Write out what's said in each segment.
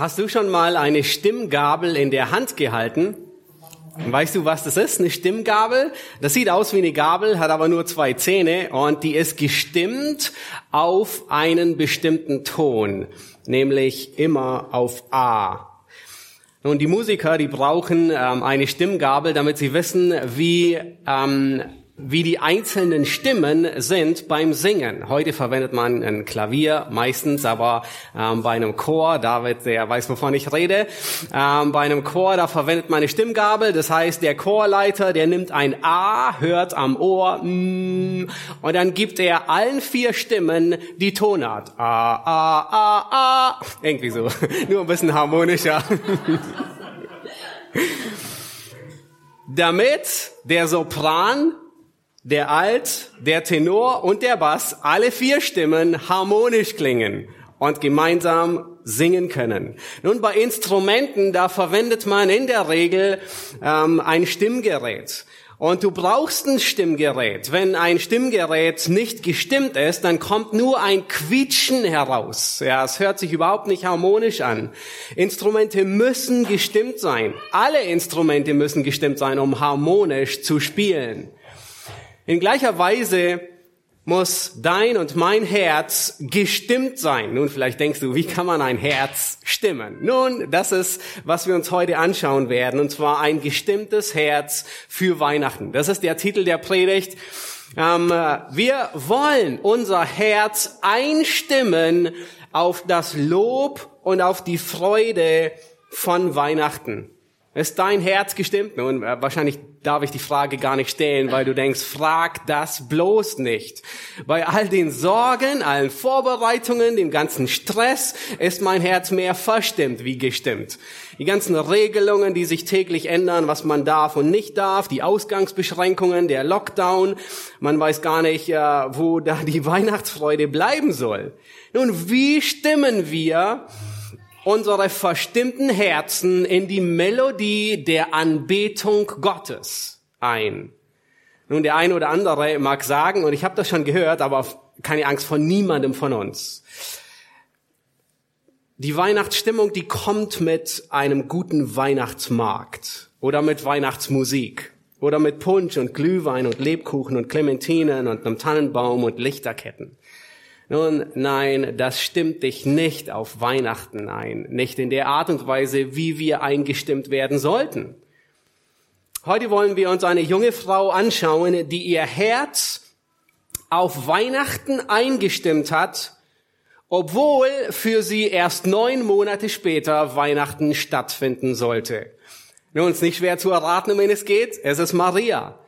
Hast du schon mal eine Stimmgabel in der Hand gehalten? Weißt du, was das ist? Eine Stimmgabel? Das sieht aus wie eine Gabel, hat aber nur zwei Zähne und die ist gestimmt auf einen bestimmten Ton, nämlich immer auf A. Nun, die Musiker, die brauchen ähm, eine Stimmgabel, damit sie wissen, wie ähm, wie die einzelnen Stimmen sind beim Singen. Heute verwendet man ein Klavier meistens, aber ähm, bei einem Chor, David, der weiß, wovon ich rede, ähm, bei einem Chor, da verwendet man eine Stimmgabel. Das heißt, der Chorleiter, der nimmt ein A, hört am Ohr mm, und dann gibt er allen vier Stimmen die Tonart. A, A, A, A. Irgendwie so. Nur ein bisschen harmonischer. Damit der Sopran der Alt, der Tenor und der Bass, alle vier Stimmen harmonisch klingen und gemeinsam singen können. Nun, bei Instrumenten, da verwendet man in der Regel ähm, ein Stimmgerät. Und du brauchst ein Stimmgerät. Wenn ein Stimmgerät nicht gestimmt ist, dann kommt nur ein Quietschen heraus. Ja, es hört sich überhaupt nicht harmonisch an. Instrumente müssen gestimmt sein. Alle Instrumente müssen gestimmt sein, um harmonisch zu spielen. In gleicher Weise muss dein und mein Herz gestimmt sein. Nun, vielleicht denkst du, wie kann man ein Herz stimmen? Nun, das ist, was wir uns heute anschauen werden, und zwar ein gestimmtes Herz für Weihnachten. Das ist der Titel der Predigt. Ähm, wir wollen unser Herz einstimmen auf das Lob und auf die Freude von Weihnachten. Ist dein Herz gestimmt? Nun, äh, wahrscheinlich darf ich die Frage gar nicht stellen, weil du denkst, frag das bloß nicht. Bei all den Sorgen, allen Vorbereitungen, dem ganzen Stress ist mein Herz mehr verstimmt wie gestimmt. Die ganzen Regelungen, die sich täglich ändern, was man darf und nicht darf, die Ausgangsbeschränkungen, der Lockdown, man weiß gar nicht, äh, wo da die Weihnachtsfreude bleiben soll. Nun, wie stimmen wir unsere verstimmten Herzen in die Melodie der Anbetung Gottes ein. Nun, der eine oder andere mag sagen, und ich habe das schon gehört, aber keine Angst vor niemandem von uns. Die Weihnachtsstimmung, die kommt mit einem guten Weihnachtsmarkt oder mit Weihnachtsmusik oder mit Punsch und Glühwein und Lebkuchen und Clementinen und einem Tannenbaum und Lichterketten. Nun, nein, das stimmt dich nicht auf Weihnachten ein, nicht in der Art und Weise, wie wir eingestimmt werden sollten. Heute wollen wir uns eine junge Frau anschauen, die ihr Herz auf Weihnachten eingestimmt hat, obwohl für sie erst neun Monate später Weihnachten stattfinden sollte. Nun, ist nicht schwer zu erraten, um wen es geht. Es ist Maria.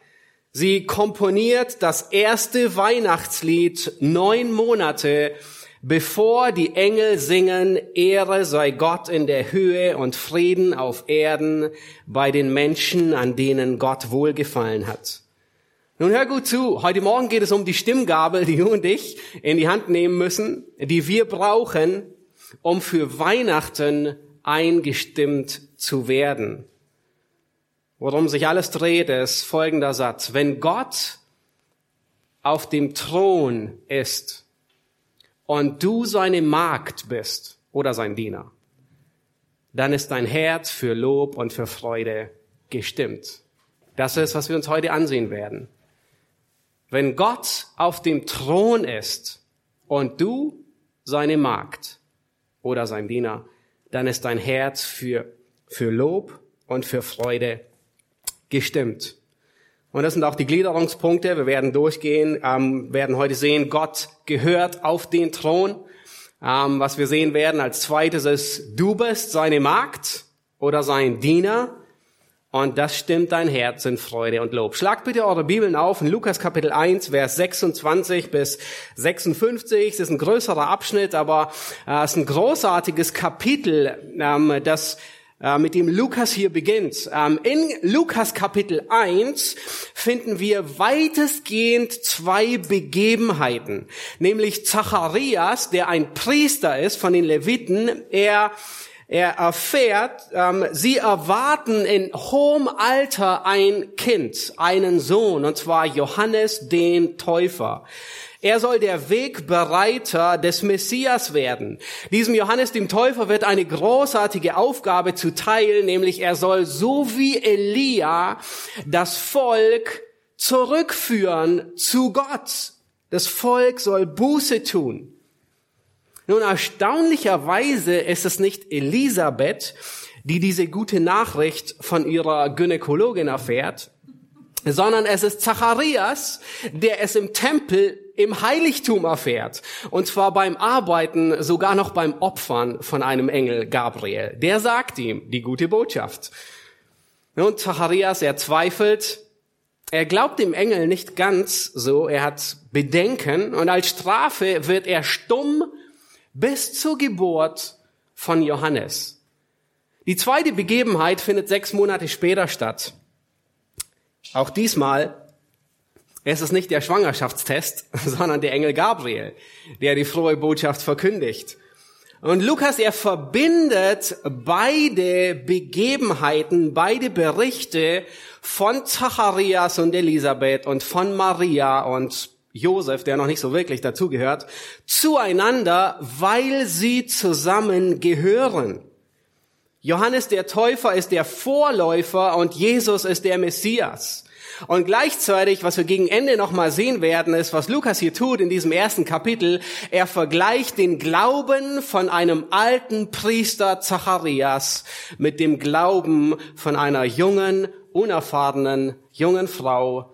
Sie komponiert das erste Weihnachtslied neun Monate, bevor die Engel singen, Ehre sei Gott in der Höhe und Frieden auf Erden bei den Menschen, an denen Gott wohlgefallen hat. Nun hör gut zu, heute Morgen geht es um die Stimmgabel, die du und ich in die Hand nehmen müssen, die wir brauchen, um für Weihnachten eingestimmt zu werden. Worum sich alles dreht, ist folgender Satz. Wenn Gott auf dem Thron ist und du seine Magd bist oder sein Diener, dann ist dein Herz für Lob und für Freude gestimmt. Das ist, was wir uns heute ansehen werden. Wenn Gott auf dem Thron ist und du seine Magd oder sein Diener, dann ist dein Herz für, für Lob und für Freude gestimmt. Und das sind auch die Gliederungspunkte. Wir werden durchgehen, ähm, werden heute sehen, Gott gehört auf den Thron. Ähm, was wir sehen werden als zweites ist, du bist seine Magd oder sein Diener. Und das stimmt dein Herz in Freude und Lob. Schlagt bitte eure Bibeln auf in Lukas Kapitel 1, Vers 26 bis 56. Das ist ein größerer Abschnitt, aber äh, es ist ein großartiges Kapitel, ähm, das äh, mit dem Lukas hier beginnt. Ähm, in Lukas Kapitel 1 finden wir weitestgehend zwei Begebenheiten, nämlich Zacharias, der ein Priester ist von den Leviten, er er erfährt, ähm, sie erwarten in hohem Alter ein Kind, einen Sohn, und zwar Johannes den Täufer. Er soll der Wegbereiter des Messias werden. Diesem Johannes dem Täufer wird eine großartige Aufgabe zuteil, nämlich er soll so wie Elia das Volk zurückführen zu Gott. Das Volk soll Buße tun. Nun, erstaunlicherweise ist es nicht Elisabeth, die diese gute Nachricht von ihrer Gynäkologin erfährt, sondern es ist Zacharias, der es im Tempel im Heiligtum erfährt. Und zwar beim Arbeiten, sogar noch beim Opfern von einem Engel Gabriel. Der sagt ihm die gute Botschaft. Und Zacharias, er zweifelt. Er glaubt dem Engel nicht ganz so. Er hat Bedenken. Und als Strafe wird er stumm bis zur Geburt von Johannes. Die zweite Begebenheit findet sechs Monate später statt. Auch diesmal ist es nicht der Schwangerschaftstest, sondern der Engel Gabriel, der die frohe Botschaft verkündigt. Und Lukas, er verbindet beide Begebenheiten, beide Berichte von Zacharias und Elisabeth und von Maria und Josef, der noch nicht so wirklich dazugehört, zueinander, weil sie zusammen gehören. Johannes der Täufer ist der Vorläufer und Jesus ist der Messias. Und gleichzeitig, was wir gegen Ende nochmal sehen werden, ist, was Lukas hier tut in diesem ersten Kapitel. Er vergleicht den Glauben von einem alten Priester Zacharias mit dem Glauben von einer jungen, unerfahrenen, jungen Frau.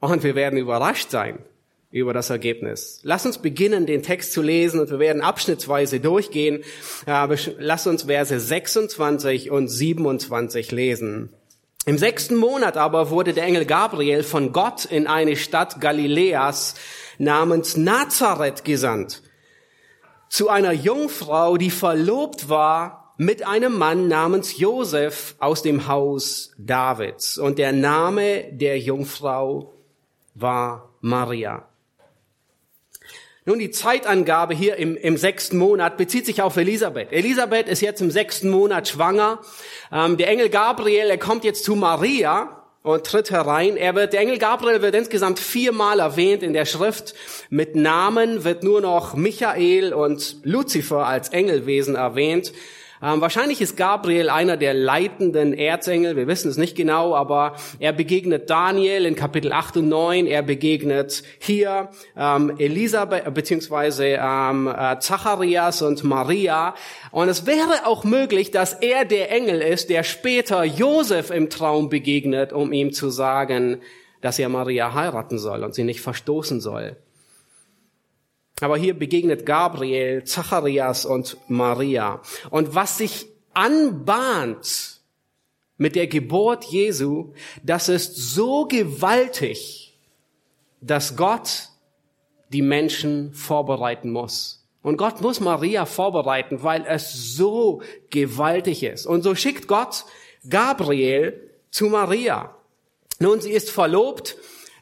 Und wir werden überrascht sein, über das Ergebnis. Lass uns beginnen, den Text zu lesen und wir werden abschnittsweise durchgehen. Lass uns Verse 26 und 27 lesen. Im sechsten Monat aber wurde der Engel Gabriel von Gott in eine Stadt Galiläas namens Nazareth gesandt. Zu einer Jungfrau, die verlobt war mit einem Mann namens Josef aus dem Haus Davids. Und der Name der Jungfrau war Maria. Nun, die Zeitangabe hier im, im sechsten Monat bezieht sich auf Elisabeth. Elisabeth ist jetzt im sechsten Monat schwanger. Ähm, der Engel Gabriel, er kommt jetzt zu Maria und tritt herein. Er wird, der Engel Gabriel wird insgesamt viermal erwähnt in der Schrift. Mit Namen wird nur noch Michael und Luzifer als Engelwesen erwähnt. Ähm, wahrscheinlich ist Gabriel einer der leitenden Erzengel, wir wissen es nicht genau, aber er begegnet Daniel in Kapitel 8 und 9, er begegnet hier ähm, Elisabeth äh, beziehungsweise ähm, äh, Zacharias und Maria. Und es wäre auch möglich, dass er der Engel ist, der später Josef im Traum begegnet, um ihm zu sagen, dass er Maria heiraten soll und sie nicht verstoßen soll. Aber hier begegnet Gabriel, Zacharias und Maria. Und was sich anbahnt mit der Geburt Jesu, das ist so gewaltig, dass Gott die Menschen vorbereiten muss. Und Gott muss Maria vorbereiten, weil es so gewaltig ist. Und so schickt Gott Gabriel zu Maria. Nun, sie ist verlobt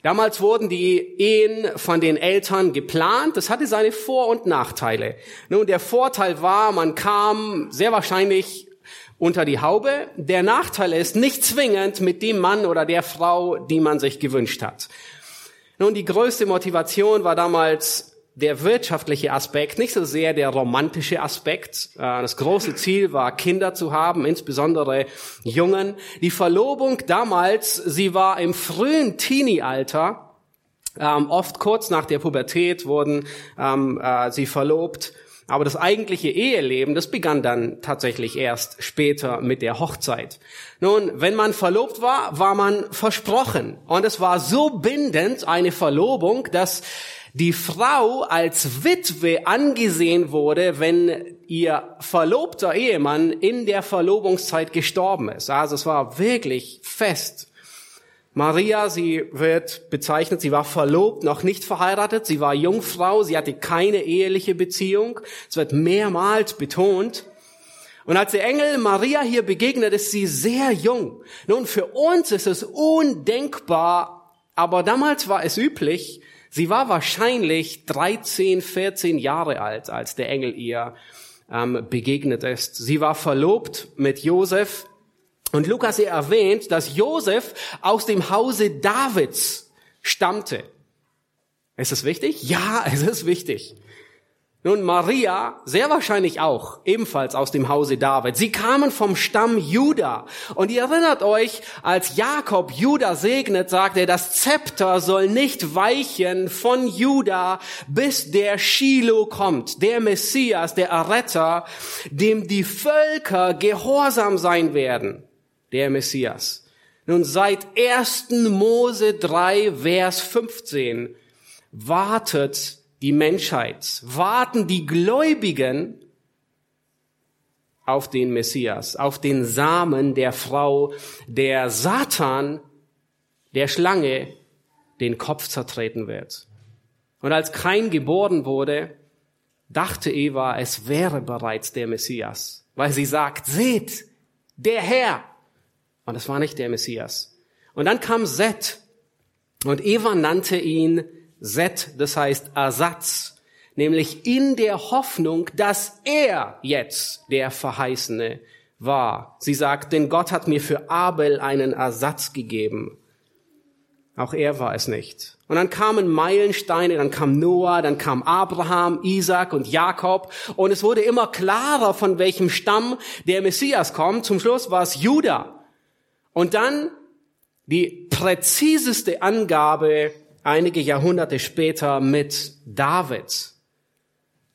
Damals wurden die Ehen von den Eltern geplant. Das hatte seine Vor- und Nachteile. Nun, der Vorteil war, man kam sehr wahrscheinlich unter die Haube. Der Nachteil ist nicht zwingend mit dem Mann oder der Frau, die man sich gewünscht hat. Nun, die größte Motivation war damals der wirtschaftliche Aspekt, nicht so sehr der romantische Aspekt. Äh, das große Ziel war, Kinder zu haben, insbesondere Jungen. Die Verlobung damals, sie war im frühen Teenie-Alter, ähm, oft kurz nach der Pubertät wurden ähm, äh, sie verlobt. Aber das eigentliche Eheleben, das begann dann tatsächlich erst später mit der Hochzeit. Nun, wenn man verlobt war, war man versprochen. Und es war so bindend, eine Verlobung, dass die Frau als Witwe angesehen wurde, wenn ihr verlobter Ehemann in der Verlobungszeit gestorben ist. Also es war wirklich fest. Maria, sie wird bezeichnet, sie war verlobt, noch nicht verheiratet, sie war Jungfrau, sie hatte keine eheliche Beziehung. Es wird mehrmals betont. Und als der Engel Maria hier begegnet, ist sie sehr jung. Nun, für uns ist es undenkbar, aber damals war es üblich, Sie war wahrscheinlich 13, 14 Jahre alt, als der Engel ihr ähm, begegnet ist. Sie war verlobt mit Josef. Und Lukas erwähnt, dass Josef aus dem Hause Davids stammte. Ist es wichtig? Ja, es ist wichtig. Nun, Maria, sehr wahrscheinlich auch, ebenfalls aus dem Hause David. Sie kamen vom Stamm Juda. Und ihr erinnert euch, als Jakob Juda segnet, sagt er, das Zepter soll nicht weichen von Juda, bis der Shiloh kommt, der Messias, der Erretter, dem die Völker gehorsam sein werden. Der Messias. Nun, seit 1. Mose 3, Vers 15 wartet die Menschheit, warten die Gläubigen auf den Messias, auf den Samen der Frau, der Satan, der Schlange, den Kopf zertreten wird. Und als kein geboren wurde, dachte Eva, es wäre bereits der Messias, weil sie sagt, seht, der Herr. Und es war nicht der Messias. Und dann kam Seth und Eva nannte ihn Set, das heißt Ersatz, nämlich in der Hoffnung, dass er jetzt der Verheißene war. Sie sagt, denn Gott hat mir für Abel einen Ersatz gegeben. Auch er war es nicht. Und dann kamen Meilensteine, dann kam Noah, dann kam Abraham, Isaac und Jakob. Und es wurde immer klarer, von welchem Stamm der Messias kommt. Zum Schluss war es Judah. Und dann die präziseste Angabe einige Jahrhunderte später mit David.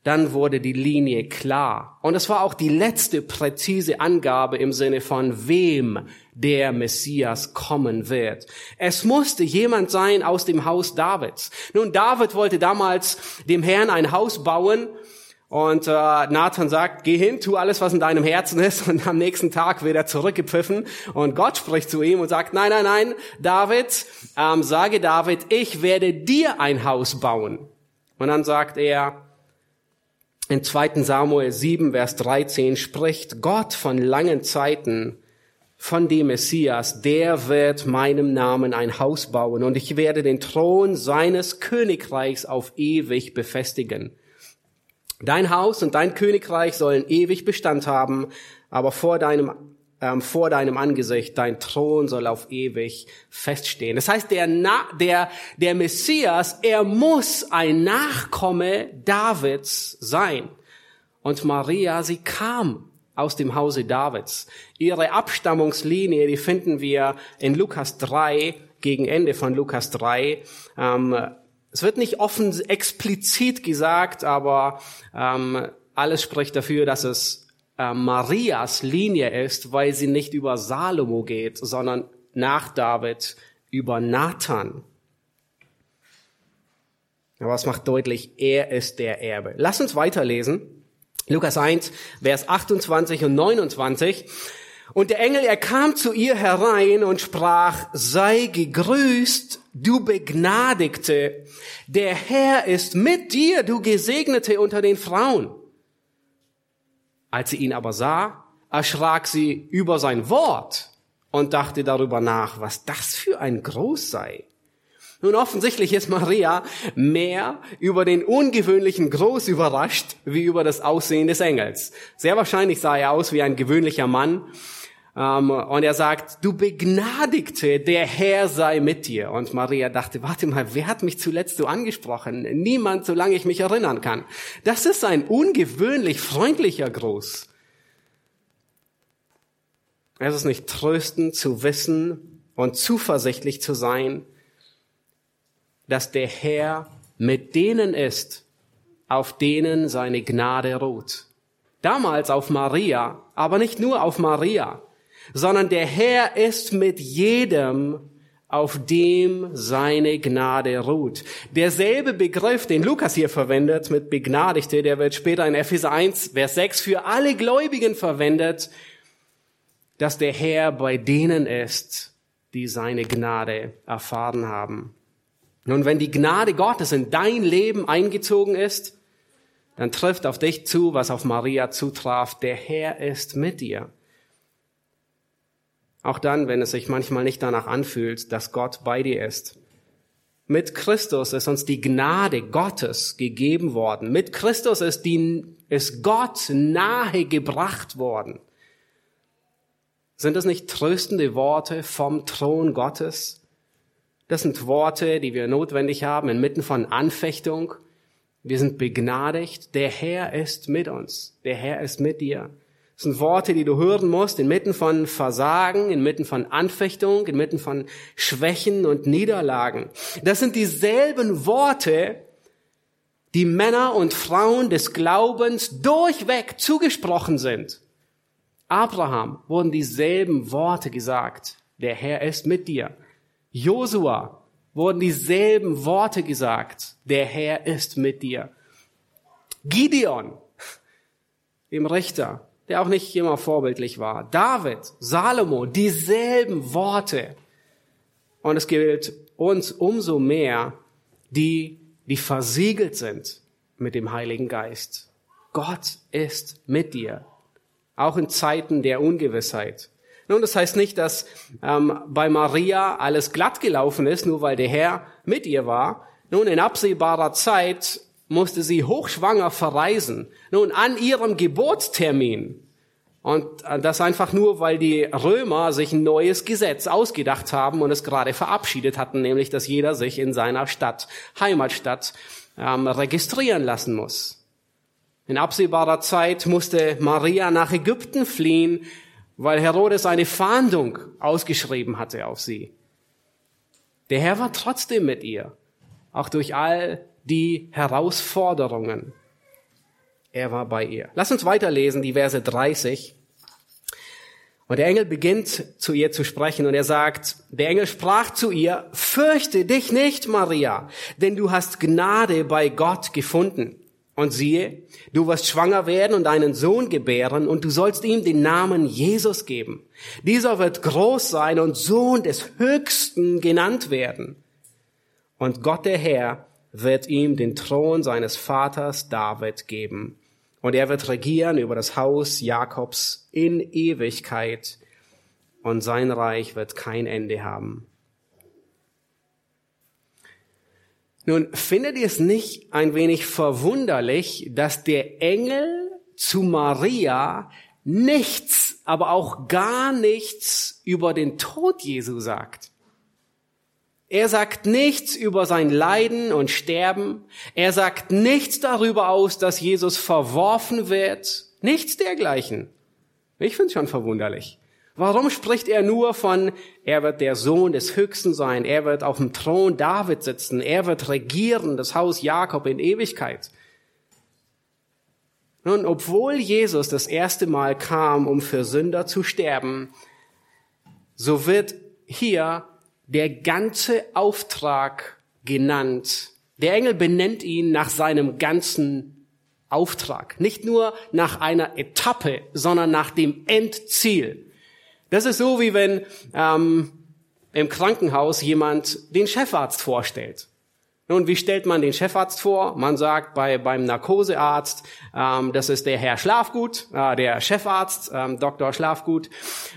Dann wurde die Linie klar. Und es war auch die letzte präzise Angabe im Sinne von wem der Messias kommen wird. Es musste jemand sein aus dem Haus Davids. Nun, David wollte damals dem Herrn ein Haus bauen und äh, Nathan sagt, geh hin, tu alles, was in deinem Herzen ist. Und am nächsten Tag wird er zurückgepfiffen. Und Gott spricht zu ihm und sagt, nein, nein, nein, David, ähm, sage David, ich werde dir ein Haus bauen. Und dann sagt er, in 2. Samuel 7, Vers 13 spricht Gott von langen Zeiten von dem Messias, der wird meinem Namen ein Haus bauen und ich werde den Thron seines Königreichs auf ewig befestigen. Dein Haus und dein Königreich sollen ewig Bestand haben, aber vor deinem ähm, vor deinem Angesicht, dein Thron soll auf ewig feststehen. Das heißt, der, Na der, der Messias, er muss ein Nachkomme Davids sein. Und Maria, sie kam aus dem Hause Davids. Ihre Abstammungslinie, die finden wir in Lukas 3, gegen Ende von Lukas 3. Ähm, es wird nicht offen explizit gesagt, aber ähm, alles spricht dafür, dass es äh, Marias Linie ist, weil sie nicht über Salomo geht, sondern nach David über Nathan. Aber es macht deutlich, er ist der Erbe. Lass uns weiterlesen. Lukas 1, Vers 28 und 29. Und der Engel, er kam zu ihr herein und sprach, sei gegrüßt, du Begnadigte, der Herr ist mit dir, du Gesegnete unter den Frauen. Als sie ihn aber sah, erschrak sie über sein Wort und dachte darüber nach, was das für ein Groß sei. Nun offensichtlich ist Maria mehr über den ungewöhnlichen Groß überrascht, wie über das Aussehen des Engels. Sehr wahrscheinlich sah er aus wie ein gewöhnlicher Mann, und er sagt, du Begnadigte, der Herr sei mit dir. Und Maria dachte, warte mal, wer hat mich zuletzt so angesprochen? Niemand, solange ich mich erinnern kann. Das ist ein ungewöhnlich freundlicher Gruß. Es ist nicht tröstend zu wissen und zuversichtlich zu sein, dass der Herr mit denen ist, auf denen seine Gnade ruht. Damals auf Maria, aber nicht nur auf Maria sondern der Herr ist mit jedem, auf dem seine Gnade ruht. Derselbe Begriff, den Lukas hier verwendet mit Begnadigte, der wird später in Epheser 1, Vers 6 für alle Gläubigen verwendet, dass der Herr bei denen ist, die seine Gnade erfahren haben. Nun, wenn die Gnade Gottes in dein Leben eingezogen ist, dann trifft auf dich zu, was auf Maria zutraf. Der Herr ist mit dir. Auch dann, wenn es sich manchmal nicht danach anfühlt, dass Gott bei dir ist. Mit Christus ist uns die Gnade Gottes gegeben worden. Mit Christus ist, die, ist Gott nahe gebracht worden. Sind das nicht tröstende Worte vom Thron Gottes? Das sind Worte, die wir notwendig haben inmitten von Anfechtung. Wir sind begnadigt. Der Herr ist mit uns. Der Herr ist mit dir. Sind Worte, die du hören musst inmitten von Versagen, inmitten von Anfechtung, inmitten von Schwächen und Niederlagen. Das sind dieselben Worte, die Männer und Frauen des Glaubens durchweg zugesprochen sind. Abraham wurden dieselben Worte gesagt. Der Herr ist mit dir. Josua wurden dieselben Worte gesagt. Der Herr ist mit dir. Gideon, dem Richter, der auch nicht immer vorbildlich war. David, Salomo, dieselben Worte. Und es gilt uns umso mehr, die, die versiegelt sind mit dem Heiligen Geist. Gott ist mit dir, auch in Zeiten der Ungewissheit. Nun, das heißt nicht, dass ähm, bei Maria alles glatt gelaufen ist, nur weil der Herr mit ihr war. Nun, in absehbarer Zeit musste sie hochschwanger verreisen. Nun, an ihrem Geburtstermin. Und äh, das einfach nur, weil die Römer sich ein neues Gesetz ausgedacht haben und es gerade verabschiedet hatten, nämlich, dass jeder sich in seiner Stadt, Heimatstadt, ähm, registrieren lassen muss. In absehbarer Zeit musste Maria nach Ägypten fliehen, weil Herodes eine Fahndung ausgeschrieben hatte auf sie. Der Herr war trotzdem mit ihr, auch durch all die Herausforderungen. Er war bei ihr. Lass uns weiterlesen, die Verse 30. Und der Engel beginnt zu ihr zu sprechen und er sagt, der Engel sprach zu ihr, fürchte dich nicht, Maria, denn du hast Gnade bei Gott gefunden. Und siehe, du wirst schwanger werden und einen Sohn gebären und du sollst ihm den Namen Jesus geben. Dieser wird groß sein und Sohn des Höchsten genannt werden. Und Gott der Herr wird ihm den Thron seines Vaters David geben. Und er wird regieren über das Haus Jakobs in Ewigkeit und sein Reich wird kein Ende haben. Nun, findet ihr es nicht ein wenig verwunderlich, dass der Engel zu Maria nichts, aber auch gar nichts über den Tod Jesu sagt? Er sagt nichts über sein Leiden und Sterben. Er sagt nichts darüber aus, dass Jesus verworfen wird. Nichts dergleichen. Ich finde es schon verwunderlich. Warum spricht er nur von, er wird der Sohn des Höchsten sein, er wird auf dem Thron David sitzen, er wird regieren, das Haus Jakob in Ewigkeit? Nun, obwohl Jesus das erste Mal kam, um für Sünder zu sterben, so wird hier der ganze Auftrag genannt. Der Engel benennt ihn nach seinem ganzen Auftrag. Nicht nur nach einer Etappe, sondern nach dem Endziel. Das ist so, wie wenn ähm, im Krankenhaus jemand den Chefarzt vorstellt. Nun, wie stellt man den Chefarzt vor? Man sagt bei, beim Narkosearzt, ähm, das ist der Herr Schlafgut, äh, der Chefarzt, ähm, Dr. Schlafgut,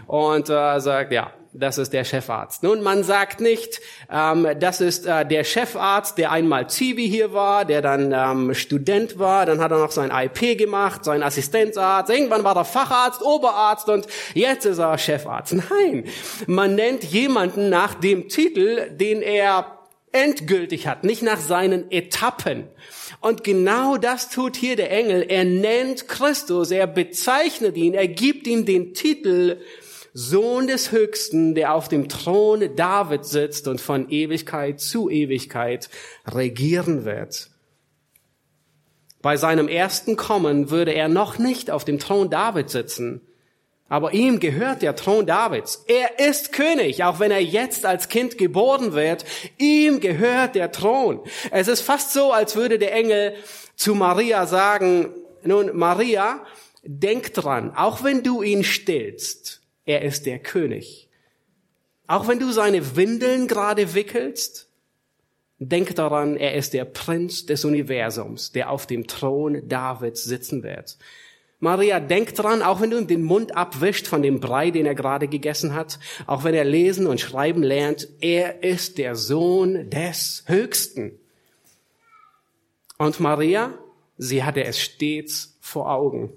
und äh, sagt, ja, das ist der Chefarzt. Nun, man sagt nicht, ähm, das ist äh, der Chefarzt, der einmal Zivi hier war, der dann ähm, Student war, dann hat er noch sein IP gemacht, sein Assistenzarzt, irgendwann war er Facharzt, Oberarzt und jetzt ist er Chefarzt. Nein, man nennt jemanden nach dem Titel, den er endgültig hat, nicht nach seinen Etappen. Und genau das tut hier der Engel. Er nennt Christus, er bezeichnet ihn, er gibt ihm den Titel Sohn des Höchsten, der auf dem Thron David sitzt und von Ewigkeit zu Ewigkeit regieren wird. Bei seinem ersten Kommen würde er noch nicht auf dem Thron David sitzen, aber ihm gehört der Thron Davids. Er ist König, auch wenn er jetzt als Kind geboren wird. Ihm gehört der Thron. Es ist fast so, als würde der Engel zu Maria sagen, nun Maria, denk dran, auch wenn du ihn stillst, er ist der König. Auch wenn du seine Windeln gerade wickelst, denk daran, er ist der Prinz des Universums, der auf dem Thron Davids sitzen wird. Maria, denk dran, auch wenn du ihm den Mund abwischt von dem Brei, den er gerade gegessen hat, auch wenn er lesen und schreiben lernt, er ist der Sohn des Höchsten. Und Maria, sie hatte es stets vor Augen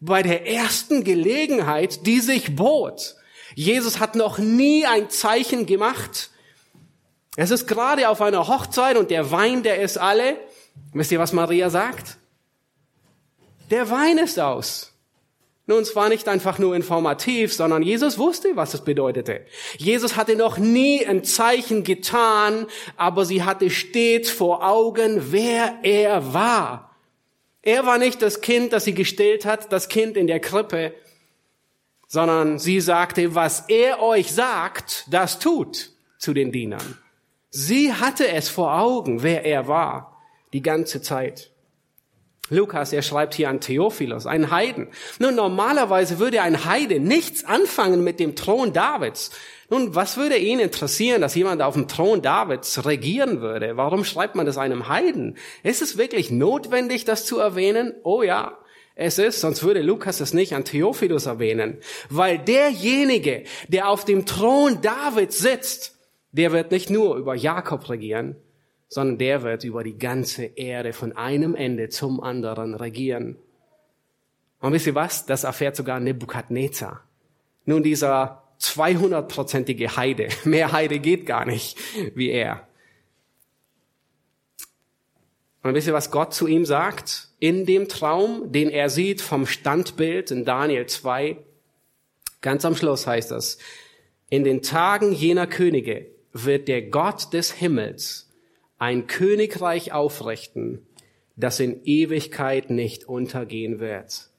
bei der ersten Gelegenheit, die sich bot. Jesus hat noch nie ein Zeichen gemacht. Es ist gerade auf einer Hochzeit und der Wein, der ist alle. Wisst ihr, was Maria sagt? Der Wein ist aus. Nun, es war nicht einfach nur informativ, sondern Jesus wusste, was es bedeutete. Jesus hatte noch nie ein Zeichen getan, aber sie hatte stets vor Augen, wer er war. Er war nicht das Kind, das sie gestillt hat, das Kind in der Krippe, sondern sie sagte, was er euch sagt, das tut zu den Dienern. Sie hatte es vor Augen, wer er war, die ganze Zeit. Lukas, er schreibt hier an Theophilos, einen Heiden. Nun, normalerweise würde ein Heide nichts anfangen mit dem Thron Davids. Nun, was würde ihn interessieren, dass jemand auf dem Thron Davids regieren würde? Warum schreibt man das einem Heiden? Ist es wirklich notwendig, das zu erwähnen? Oh ja, es ist, sonst würde Lukas es nicht an Theophilus erwähnen. Weil derjenige, der auf dem Thron Davids sitzt, der wird nicht nur über Jakob regieren, sondern der wird über die ganze Erde von einem Ende zum anderen regieren. Und wisst ihr was? Das erfährt sogar Nebukadnezar. Nun, dieser 200-prozentige Heide, mehr Heide geht gar nicht wie er. Und wisst ihr, was Gott zu ihm sagt? In dem Traum, den er sieht vom Standbild in Daniel 2, ganz am Schluss heißt das, in den Tagen jener Könige wird der Gott des Himmels ein Königreich aufrichten, das in Ewigkeit nicht untergehen wird.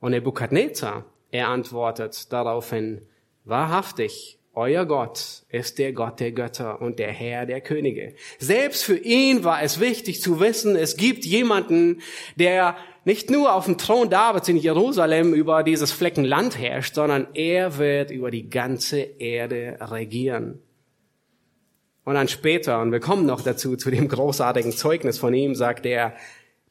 Und Nebukadnezar, er antwortet daraufhin, wahrhaftig, euer Gott ist der Gott der Götter und der Herr der Könige. Selbst für ihn war es wichtig zu wissen, es gibt jemanden, der nicht nur auf dem Thron Davids in Jerusalem über dieses Flecken Land herrscht, sondern er wird über die ganze Erde regieren. Und dann später, und wir kommen noch dazu, zu dem großartigen Zeugnis von ihm, sagt er,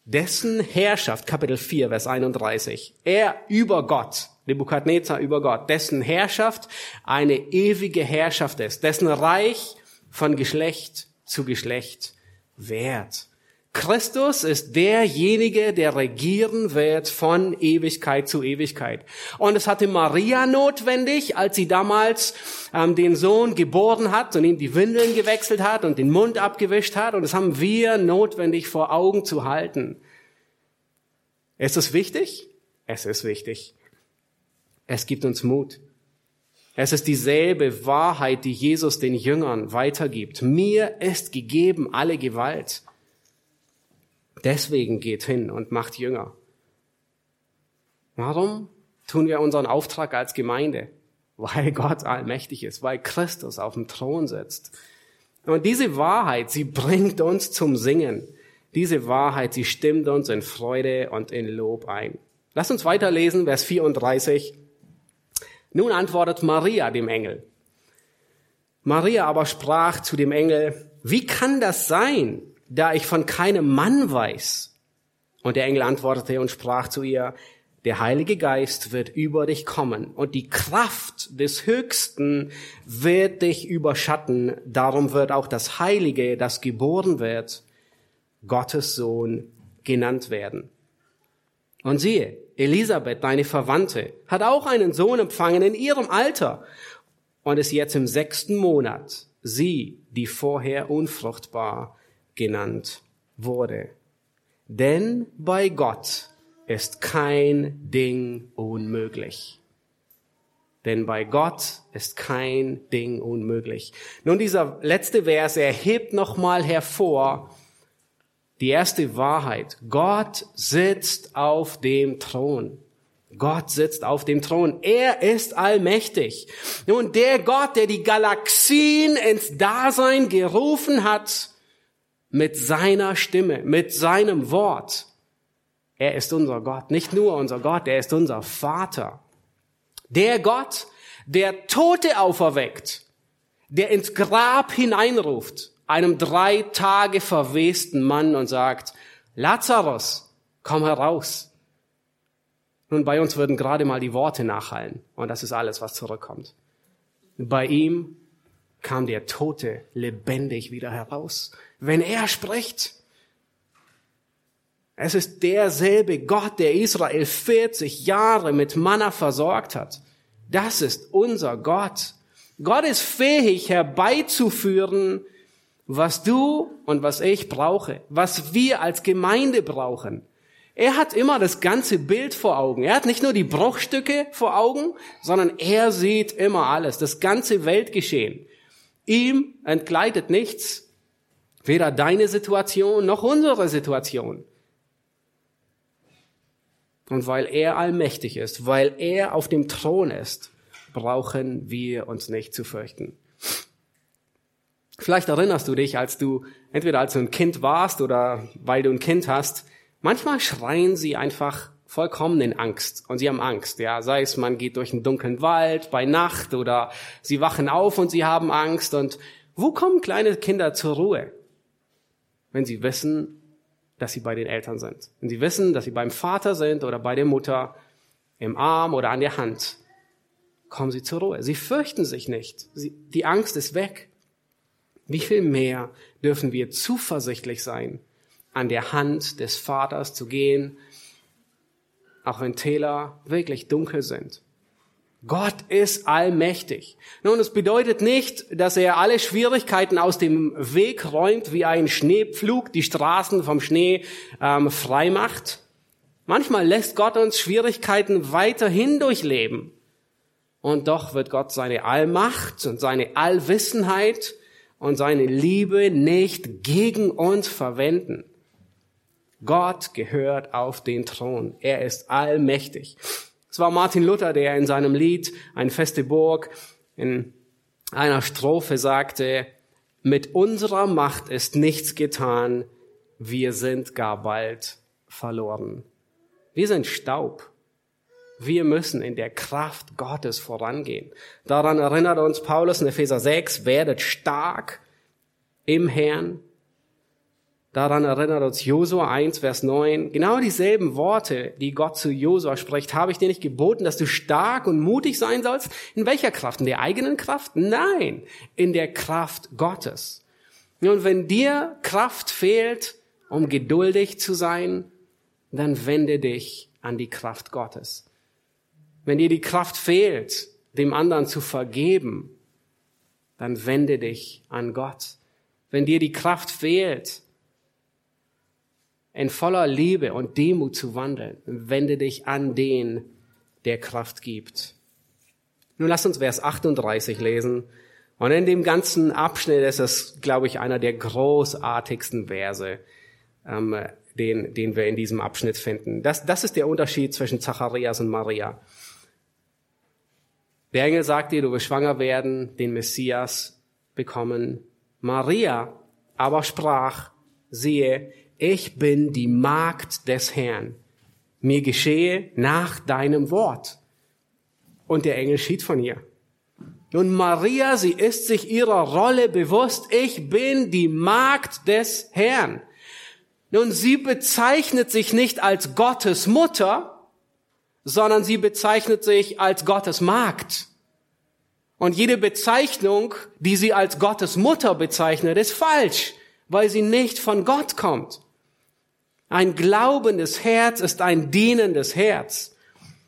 dessen Herrschaft, Kapitel 4, Vers 31, er über Gott, Nebukadnezar über Gott, dessen Herrschaft eine ewige Herrschaft ist, dessen Reich von Geschlecht zu Geschlecht währt. Christus ist derjenige, der regieren wird von Ewigkeit zu Ewigkeit. Und es hatte Maria notwendig, als sie damals ähm, den Sohn geboren hat und ihm die Windeln gewechselt hat und den Mund abgewischt hat. Und das haben wir notwendig vor Augen zu halten. Ist es wichtig? Es ist wichtig. Es gibt uns Mut. Es ist dieselbe Wahrheit, die Jesus den Jüngern weitergibt. Mir ist gegeben alle Gewalt. Deswegen geht hin und macht Jünger. Warum tun wir unseren Auftrag als Gemeinde? Weil Gott allmächtig ist, weil Christus auf dem Thron sitzt. Und diese Wahrheit, sie bringt uns zum Singen. Diese Wahrheit, sie stimmt uns in Freude und in Lob ein. Lass uns weiterlesen, Vers 34. Nun antwortet Maria dem Engel. Maria aber sprach zu dem Engel, wie kann das sein, da ich von keinem Mann weiß? Und der Engel antwortete und sprach zu ihr, der Heilige Geist wird über dich kommen und die Kraft des Höchsten wird dich überschatten. Darum wird auch das Heilige, das geboren wird, Gottes Sohn genannt werden. Und siehe, Elisabeth, deine Verwandte, hat auch einen Sohn empfangen in ihrem Alter und ist jetzt im sechsten Monat, sie, die vorher unfruchtbar genannt wurde. Denn bei Gott ist kein Ding unmöglich. Denn bei Gott ist kein Ding unmöglich. Nun, dieser letzte Vers, er hebt nochmal hervor die erste Wahrheit. Gott sitzt auf dem Thron. Gott sitzt auf dem Thron. Er ist allmächtig. Nun, der Gott, der die Galaxien ins Dasein gerufen hat, mit seiner Stimme, mit seinem Wort. Er ist unser Gott, nicht nur unser Gott, er ist unser Vater. Der Gott, der Tote auferweckt, der ins Grab hineinruft, einem drei Tage verwesten Mann und sagt, Lazarus, komm heraus. Nun, bei uns würden gerade mal die Worte nachhallen und das ist alles, was zurückkommt. Bei ihm kam der Tote lebendig wieder heraus. Wenn er spricht, es ist derselbe Gott, der Israel 40 Jahre mit Manna versorgt hat. Das ist unser Gott. Gott ist fähig herbeizuführen, was du und was ich brauche, was wir als Gemeinde brauchen. Er hat immer das ganze Bild vor Augen. Er hat nicht nur die Bruchstücke vor Augen, sondern er sieht immer alles, das ganze Weltgeschehen. Ihm entgleitet nichts, weder deine Situation noch unsere Situation. Und weil er allmächtig ist, weil er auf dem Thron ist, brauchen wir uns nicht zu fürchten. Vielleicht erinnerst du dich, als du, entweder als du ein Kind warst oder weil du ein Kind hast, manchmal schreien sie einfach vollkommen in Angst und sie haben Angst, ja, sei es man geht durch einen dunklen Wald bei Nacht oder sie wachen auf und sie haben Angst und wo kommen kleine Kinder zur Ruhe? Wenn sie wissen, dass sie bei den Eltern sind. Wenn sie wissen, dass sie beim Vater sind oder bei der Mutter, im Arm oder an der Hand, kommen sie zur Ruhe. Sie fürchten sich nicht. Sie, die Angst ist weg. Wie viel mehr dürfen wir zuversichtlich sein, an der Hand des Vaters zu gehen, auch wenn Täler wirklich dunkel sind. Gott ist allmächtig. Nun, es bedeutet nicht, dass er alle Schwierigkeiten aus dem Weg räumt, wie ein Schneepflug die Straßen vom Schnee ähm, frei macht. Manchmal lässt Gott uns Schwierigkeiten weiterhin durchleben. Und doch wird Gott seine Allmacht und seine Allwissenheit und seine Liebe nicht gegen uns verwenden. Gott gehört auf den Thron. Er ist allmächtig. Es war Martin Luther, der in seinem Lied Ein feste Burg in einer Strophe sagte, mit unserer Macht ist nichts getan, wir sind gar bald verloren. Wir sind Staub. Wir müssen in der Kraft Gottes vorangehen. Daran erinnert uns Paulus in Epheser 6, werdet stark im Herrn Daran erinnert uns Josua 1, Vers 9. Genau dieselben Worte, die Gott zu Josua spricht, habe ich dir nicht geboten, dass du stark und mutig sein sollst? In welcher Kraft? In der eigenen Kraft? Nein, in der Kraft Gottes. Und wenn dir Kraft fehlt, um geduldig zu sein, dann wende dich an die Kraft Gottes. Wenn dir die Kraft fehlt, dem anderen zu vergeben, dann wende dich an Gott. Wenn dir die Kraft fehlt, in voller Liebe und Demut zu wandeln. Wende dich an den, der Kraft gibt. Nun lass uns Vers 38 lesen. Und in dem ganzen Abschnitt ist es, glaube ich, einer der großartigsten Verse, ähm, den, den wir in diesem Abschnitt finden. Das, das ist der Unterschied zwischen Zacharias und Maria. Der Engel sagt dir, du wirst schwanger werden, den Messias bekommen. Maria aber sprach, siehe, ich bin die Magd des Herrn. Mir geschehe nach deinem Wort. Und der Engel schied von ihr. Und Maria, sie ist sich ihrer Rolle bewusst. Ich bin die Magd des Herrn. Nun, sie bezeichnet sich nicht als Gottes Mutter, sondern sie bezeichnet sich als Gottes Magd. Und jede Bezeichnung, die sie als Gottes Mutter bezeichnet, ist falsch, weil sie nicht von Gott kommt. Ein glaubendes Herz ist ein dienendes Herz.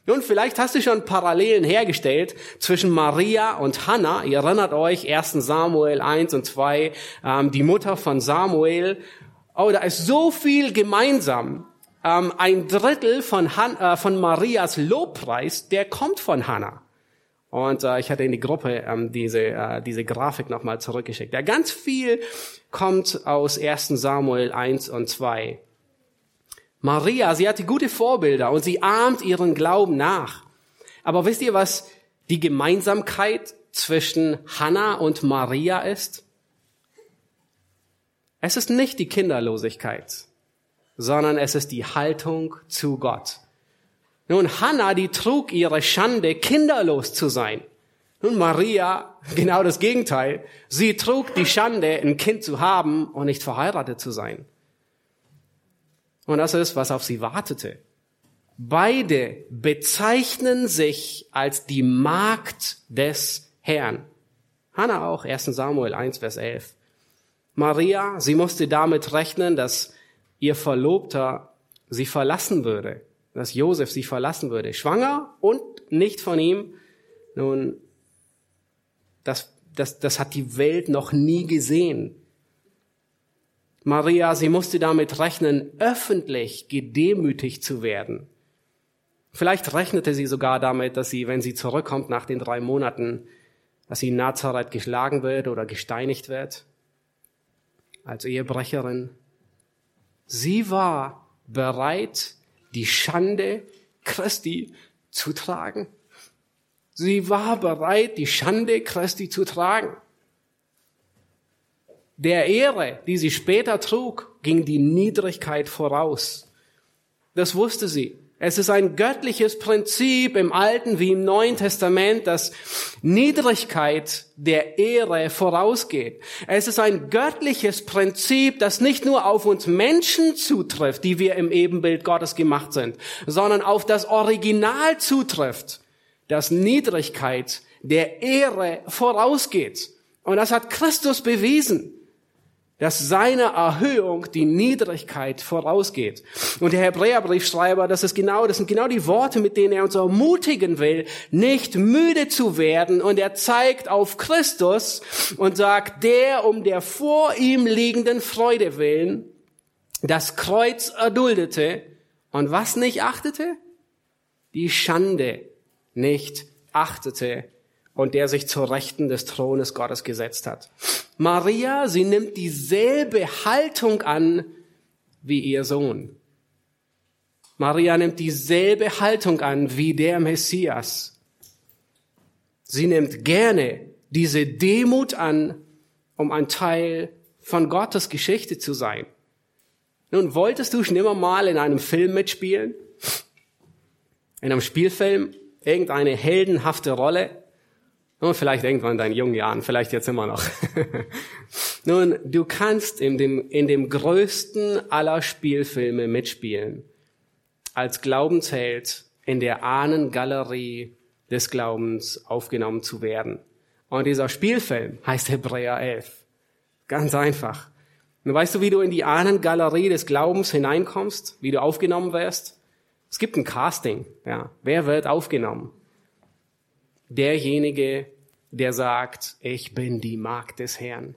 Nun, vielleicht hast du schon Parallelen hergestellt zwischen Maria und Hannah. Ihr erinnert euch, 1. Samuel 1 und 2, ähm, die Mutter von Samuel. Oh, da ist so viel gemeinsam. Ähm, ein Drittel von, Han äh, von Marias Lobpreis, der kommt von Hannah. Und äh, ich hatte in die Gruppe ähm, diese, äh, diese Grafik nochmal zurückgeschickt. Ja, ganz viel kommt aus 1. Samuel 1 und 2. Maria, sie hatte gute Vorbilder und sie ahmt ihren Glauben nach. Aber wisst ihr, was die Gemeinsamkeit zwischen Hannah und Maria ist? Es ist nicht die Kinderlosigkeit, sondern es ist die Haltung zu Gott. Nun, Hannah, die trug ihre Schande, kinderlos zu sein. Nun, Maria, genau das Gegenteil. Sie trug die Schande, ein Kind zu haben und nicht verheiratet zu sein. Und das ist, was auf sie wartete. Beide bezeichnen sich als die Magd des Herrn. Hannah auch, 1 Samuel 1, Vers 11. Maria, sie musste damit rechnen, dass ihr Verlobter sie verlassen würde, dass Josef sie verlassen würde. Schwanger und nicht von ihm. Nun, Das, das, das hat die Welt noch nie gesehen. Maria, sie musste damit rechnen, öffentlich gedemütigt zu werden. Vielleicht rechnete sie sogar damit, dass sie, wenn sie zurückkommt nach den drei Monaten, dass sie in Nazareth geschlagen wird oder gesteinigt wird. Als Ehebrecherin. Sie war bereit, die Schande Christi zu tragen. Sie war bereit, die Schande Christi zu tragen. Der Ehre, die sie später trug, ging die Niedrigkeit voraus. Das wusste sie. Es ist ein göttliches Prinzip im Alten wie im Neuen Testament, dass Niedrigkeit der Ehre vorausgeht. Es ist ein göttliches Prinzip, das nicht nur auf uns Menschen zutrifft, die wir im Ebenbild Gottes gemacht sind, sondern auf das Original zutrifft, dass Niedrigkeit der Ehre vorausgeht. Und das hat Christus bewiesen dass seine Erhöhung die Niedrigkeit vorausgeht. Und der Hebräerbriefschreiber, das ist genau, das sind genau die Worte, mit denen er uns ermutigen will, nicht müde zu werden. Und er zeigt auf Christus und sagt, der um der vor ihm liegenden Freude willen das Kreuz erduldete und was nicht achtete? Die Schande nicht achtete und der sich zur Rechten des Thrones Gottes gesetzt hat. Maria, sie nimmt dieselbe Haltung an wie ihr Sohn. Maria nimmt dieselbe Haltung an wie der Messias. Sie nimmt gerne diese Demut an, um ein Teil von Gottes Geschichte zu sein. Nun, wolltest du schon immer mal in einem Film mitspielen? In einem Spielfilm? Irgendeine heldenhafte Rolle? Und vielleicht irgendwann in deinen jungen Jahren, vielleicht jetzt immer noch. Nun, du kannst in dem, in dem größten aller Spielfilme mitspielen. Als Glaubensheld in der Ahnengalerie des Glaubens aufgenommen zu werden. Und dieser Spielfilm heißt Hebräer 11. Ganz einfach. Und weißt du, wie du in die Ahnengalerie des Glaubens hineinkommst? Wie du aufgenommen wirst? Es gibt ein Casting, ja. Wer wird aufgenommen? Derjenige, der sagt, ich bin die Magd des Herrn.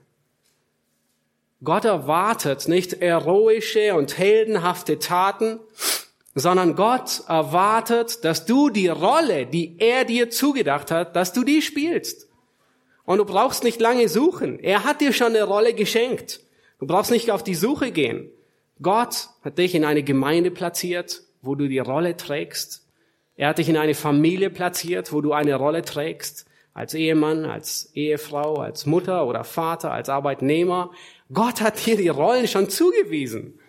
Gott erwartet nicht heroische und heldenhafte Taten, sondern Gott erwartet, dass du die Rolle, die er dir zugedacht hat, dass du die spielst. Und du brauchst nicht lange suchen. Er hat dir schon eine Rolle geschenkt. Du brauchst nicht auf die Suche gehen. Gott hat dich in eine Gemeinde platziert, wo du die Rolle trägst, er hat dich in eine Familie platziert, wo du eine Rolle trägst, als Ehemann, als Ehefrau, als Mutter oder Vater, als Arbeitnehmer. Gott hat dir die Rollen schon zugewiesen.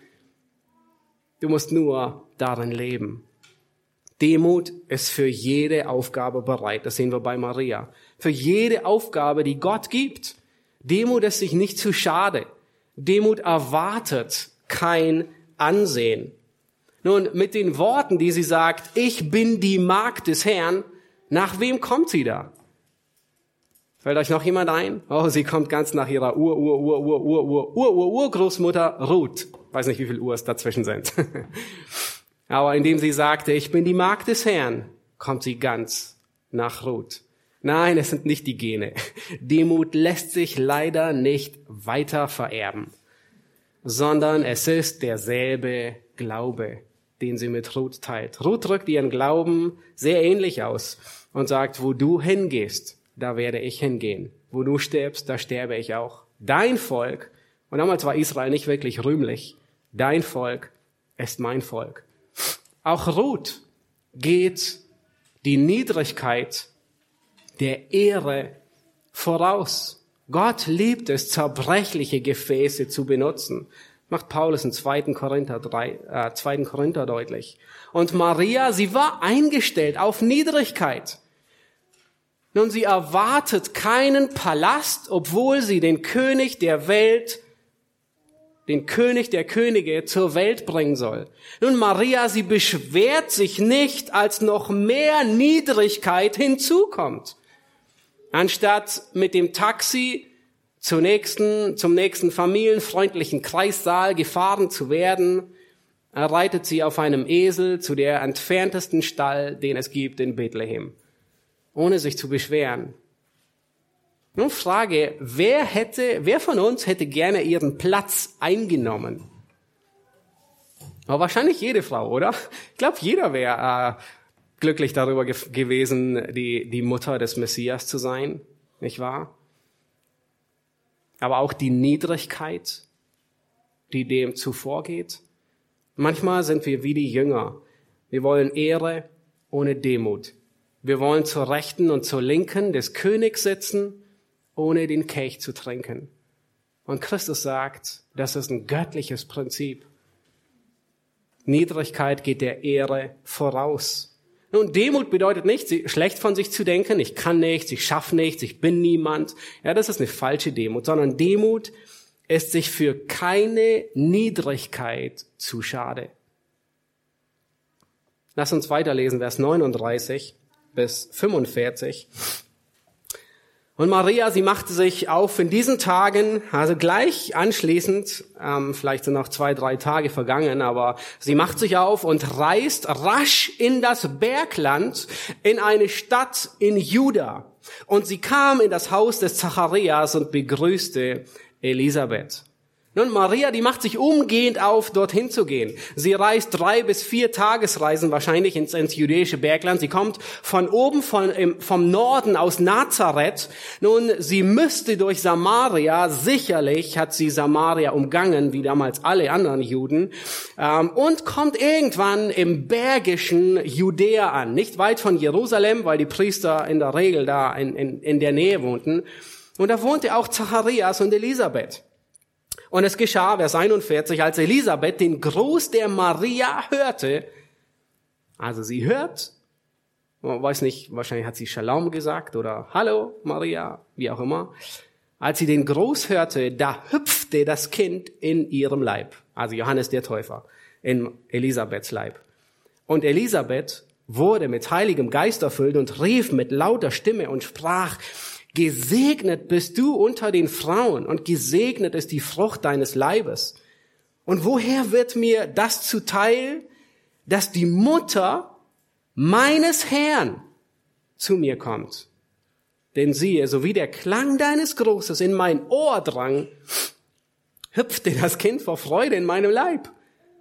Du musst nur darin leben. Demut ist für jede Aufgabe bereit. Das sehen wir bei Maria. Für jede Aufgabe, die Gott gibt. Demut ist sich nicht zu schade. Demut erwartet kein Ansehen. Nun, mit den Worten, die sie sagt, ich bin die Magd des Herrn, nach wem kommt sie da? Fällt euch noch jemand ein? Oh, sie kommt ganz nach ihrer Ur, Ur, Ur, Ur, Ur, Ur, Ur, Ur, Urgroßmutter Ruth. Weiß nicht, wie viel Urs dazwischen sind. Aber indem sie sagte, ich bin die Magd des Herrn, kommt sie ganz nach Ruth. Nein, es sind nicht die Gene. Demut lässt sich leider nicht weiter vererben, sondern es ist derselbe Glaube den sie mit Ruth teilt. Ruth drückt ihren Glauben sehr ähnlich aus und sagt, wo du hingehst, da werde ich hingehen. Wo du stirbst, da sterbe ich auch. Dein Volk, und damals war Israel nicht wirklich rühmlich, dein Volk ist mein Volk. Auch Ruth geht die Niedrigkeit der Ehre voraus. Gott liebt es, zerbrechliche Gefäße zu benutzen macht Paulus in 2. Korinther, 3, äh, 2. Korinther deutlich. Und Maria, sie war eingestellt auf Niedrigkeit. Nun, sie erwartet keinen Palast, obwohl sie den König der Welt, den König der Könige zur Welt bringen soll. Nun, Maria, sie beschwert sich nicht, als noch mehr Niedrigkeit hinzukommt. Anstatt mit dem Taxi zur nächsten, zum nächsten familienfreundlichen Kreissaal gefahren zu werden, reitet sie auf einem Esel zu der entferntesten Stall, den es gibt in Bethlehem, ohne sich zu beschweren. Nun frage, wer hätte, wer von uns hätte gerne ihren Platz eingenommen? Aber wahrscheinlich jede Frau, oder? Ich glaube, jeder wäre äh, glücklich darüber ge gewesen, die, die Mutter des Messias zu sein, nicht wahr? Aber auch die Niedrigkeit, die dem zuvorgeht. Manchmal sind wir wie die Jünger. Wir wollen Ehre ohne Demut. Wir wollen zur Rechten und zur Linken des Königs sitzen, ohne den Kelch zu trinken. Und Christus sagt, das ist ein göttliches Prinzip. Niedrigkeit geht der Ehre voraus. Nun, Demut bedeutet nicht, schlecht von sich zu denken, ich kann nichts, ich schaffe nichts, ich bin niemand. Ja, das ist eine falsche Demut, sondern Demut ist sich für keine Niedrigkeit zu schade. Lass uns weiterlesen, Vers 39 bis 45. Und Maria, sie machte sich auf in diesen Tagen, also gleich anschließend, ähm, vielleicht sind noch zwei, drei Tage vergangen, aber sie macht sich auf und reist rasch in das Bergland, in eine Stadt in Juda. Und sie kam in das Haus des Zacharias und begrüßte Elisabeth. Nun, Maria, die macht sich umgehend auf, dorthin zu gehen. Sie reist drei bis vier Tagesreisen wahrscheinlich ins, ins jüdische Bergland. Sie kommt von oben, von, vom Norden aus Nazareth. Nun, sie müsste durch Samaria, sicherlich hat sie Samaria umgangen, wie damals alle anderen Juden, ähm, und kommt irgendwann im bergischen Judäa an. Nicht weit von Jerusalem, weil die Priester in der Regel da in, in, in der Nähe wohnten. Und da wohnte auch Zacharias und Elisabeth. Und es geschah, Vers 41, als Elisabeth den Gruß der Maria hörte, also sie hört, man weiß nicht, wahrscheinlich hat sie Shalom gesagt oder Hallo Maria, wie auch immer. Als sie den Gruß hörte, da hüpfte das Kind in ihrem Leib, also Johannes der Täufer, in Elisabeths Leib. Und Elisabeth wurde mit heiligem Geist erfüllt und rief mit lauter Stimme und sprach, Gesegnet bist du unter den Frauen und gesegnet ist die Frucht deines Leibes. Und woher wird mir das zuteil, dass die Mutter meines Herrn zu mir kommt? Denn siehe, so wie der Klang deines Großes in mein Ohr drang, hüpfte das Kind vor Freude in meinem Leib.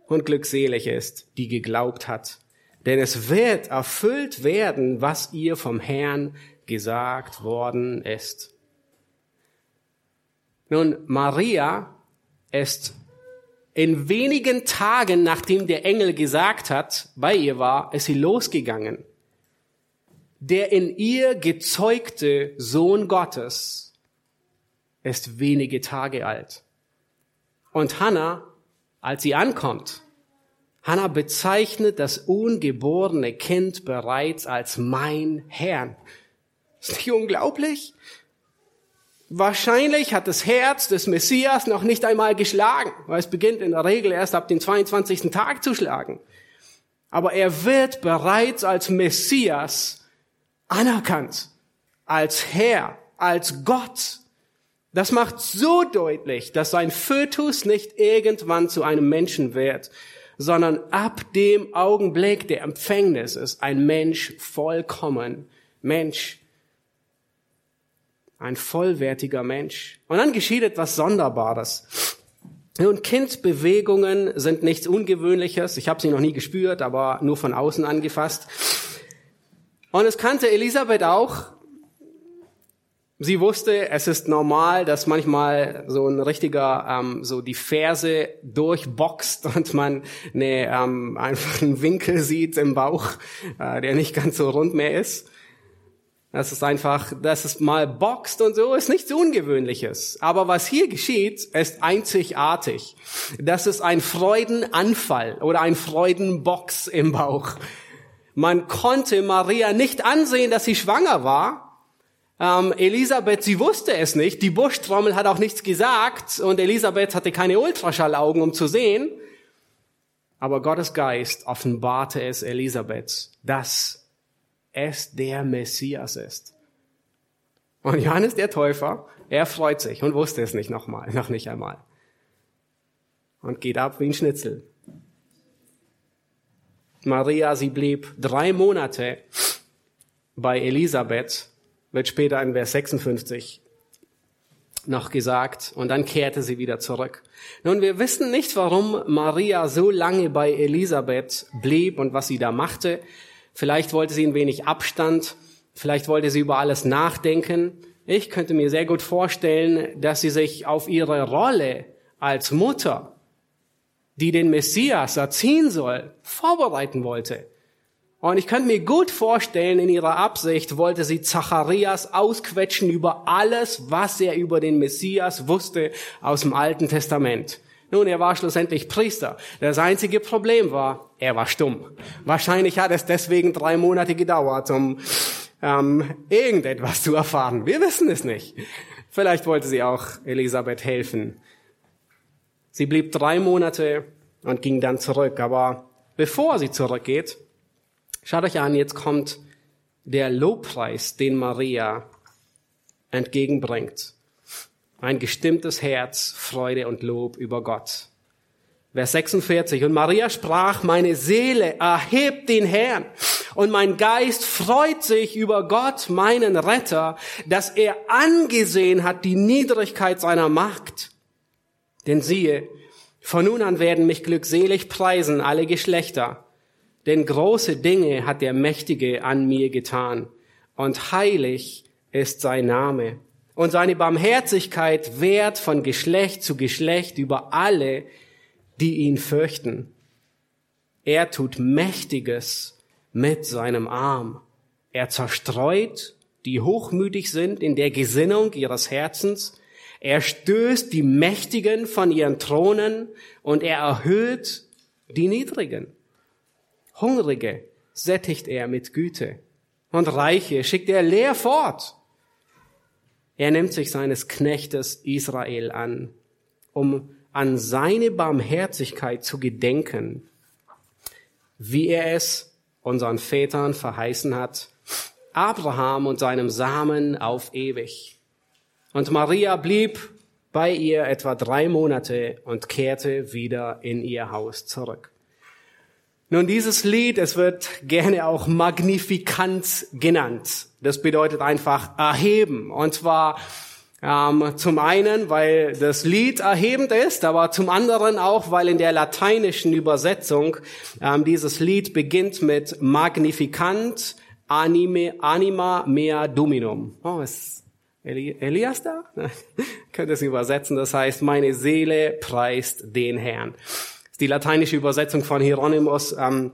Und glückselig ist, die geglaubt hat. Denn es wird erfüllt werden, was ihr vom Herrn gesagt worden ist. Nun, Maria ist in wenigen Tagen, nachdem der Engel gesagt hat, bei ihr war, ist sie losgegangen. Der in ihr gezeugte Sohn Gottes ist wenige Tage alt. Und Hannah, als sie ankommt, Hannah bezeichnet das ungeborene Kind bereits als mein Herrn. Ist nicht unglaublich? Wahrscheinlich hat das Herz des Messias noch nicht einmal geschlagen, weil es beginnt in der Regel erst ab dem 22. Tag zu schlagen. Aber er wird bereits als Messias anerkannt, als Herr, als Gott. Das macht so deutlich, dass sein Fötus nicht irgendwann zu einem Menschen wird, sondern ab dem Augenblick der Empfängnis ist ein Mensch vollkommen Mensch ein vollwertiger Mensch. Und dann geschieht etwas Sonderbares. Und Kindbewegungen sind nichts Ungewöhnliches. Ich habe sie noch nie gespürt, aber nur von außen angefasst. Und es kannte Elisabeth auch. Sie wusste, es ist normal, dass manchmal so ein richtiger ähm, so die Ferse durchboxt und man ne, ähm, einfach einen Winkel sieht im Bauch, äh, der nicht ganz so rund mehr ist. Das ist einfach, dass es mal boxt und so, ist nichts Ungewöhnliches. Aber was hier geschieht, ist einzigartig. Das ist ein Freudenanfall oder ein Freudenbox im Bauch. Man konnte Maria nicht ansehen, dass sie schwanger war. Ähm, Elisabeth, sie wusste es nicht. Die Buschtrommel hat auch nichts gesagt und Elisabeth hatte keine Ultraschallaugen, um zu sehen. Aber Gottes Geist offenbarte es Elisabeth, dass es der Messias ist. Und Johannes der Täufer, er freut sich und wusste es nicht nochmal, noch nicht einmal. Und geht ab wie ein Schnitzel. Maria, sie blieb drei Monate bei Elisabeth, wird später in Vers 56 noch gesagt und dann kehrte sie wieder zurück. Nun, wir wissen nicht, warum Maria so lange bei Elisabeth blieb und was sie da machte. Vielleicht wollte sie ein wenig Abstand, vielleicht wollte sie über alles nachdenken. Ich könnte mir sehr gut vorstellen, dass sie sich auf ihre Rolle als Mutter, die den Messias erziehen soll, vorbereiten wollte. Und ich könnte mir gut vorstellen, in ihrer Absicht wollte sie Zacharias ausquetschen über alles, was er über den Messias wusste aus dem Alten Testament. Nun, er war schlussendlich Priester. Das einzige Problem war, er war stumm. Wahrscheinlich hat es deswegen drei Monate gedauert, um ähm, irgendetwas zu erfahren. Wir wissen es nicht. Vielleicht wollte sie auch Elisabeth helfen. Sie blieb drei Monate und ging dann zurück. Aber bevor sie zurückgeht, Schaut euch an, jetzt kommt der Lobpreis, den Maria entgegenbringt. Ein gestimmtes Herz, Freude und Lob über Gott. Vers 46. Und Maria sprach, meine Seele erhebt den Herrn und mein Geist freut sich über Gott, meinen Retter, dass er angesehen hat die Niedrigkeit seiner Macht. Denn siehe, von nun an werden mich glückselig preisen alle Geschlechter denn große Dinge hat der Mächtige an mir getan, und heilig ist sein Name. Und seine Barmherzigkeit währt von Geschlecht zu Geschlecht über alle, die ihn fürchten. Er tut Mächtiges mit seinem Arm. Er zerstreut, die hochmütig sind in der Gesinnung ihres Herzens. Er stößt die Mächtigen von ihren Thronen und er erhöht die Niedrigen. Hungrige sättigt er mit Güte und Reiche schickt er leer fort. Er nimmt sich seines Knechtes Israel an, um an seine Barmherzigkeit zu gedenken, wie er es unseren Vätern verheißen hat, Abraham und seinem Samen auf ewig. Und Maria blieb bei ihr etwa drei Monate und kehrte wieder in ihr Haus zurück. Nun, dieses Lied, es wird gerne auch Magnifikanz genannt. Das bedeutet einfach erheben. Und zwar ähm, zum einen, weil das Lied erhebend ist, aber zum anderen auch, weil in der lateinischen Übersetzung ähm, dieses Lied beginnt mit Magnificant anime, anima mea dominum. Oh, ist Eli Elias da? Könnte es übersetzen. Das heißt, meine Seele preist den Herrn die lateinische Übersetzung von Hieronymus, ähm,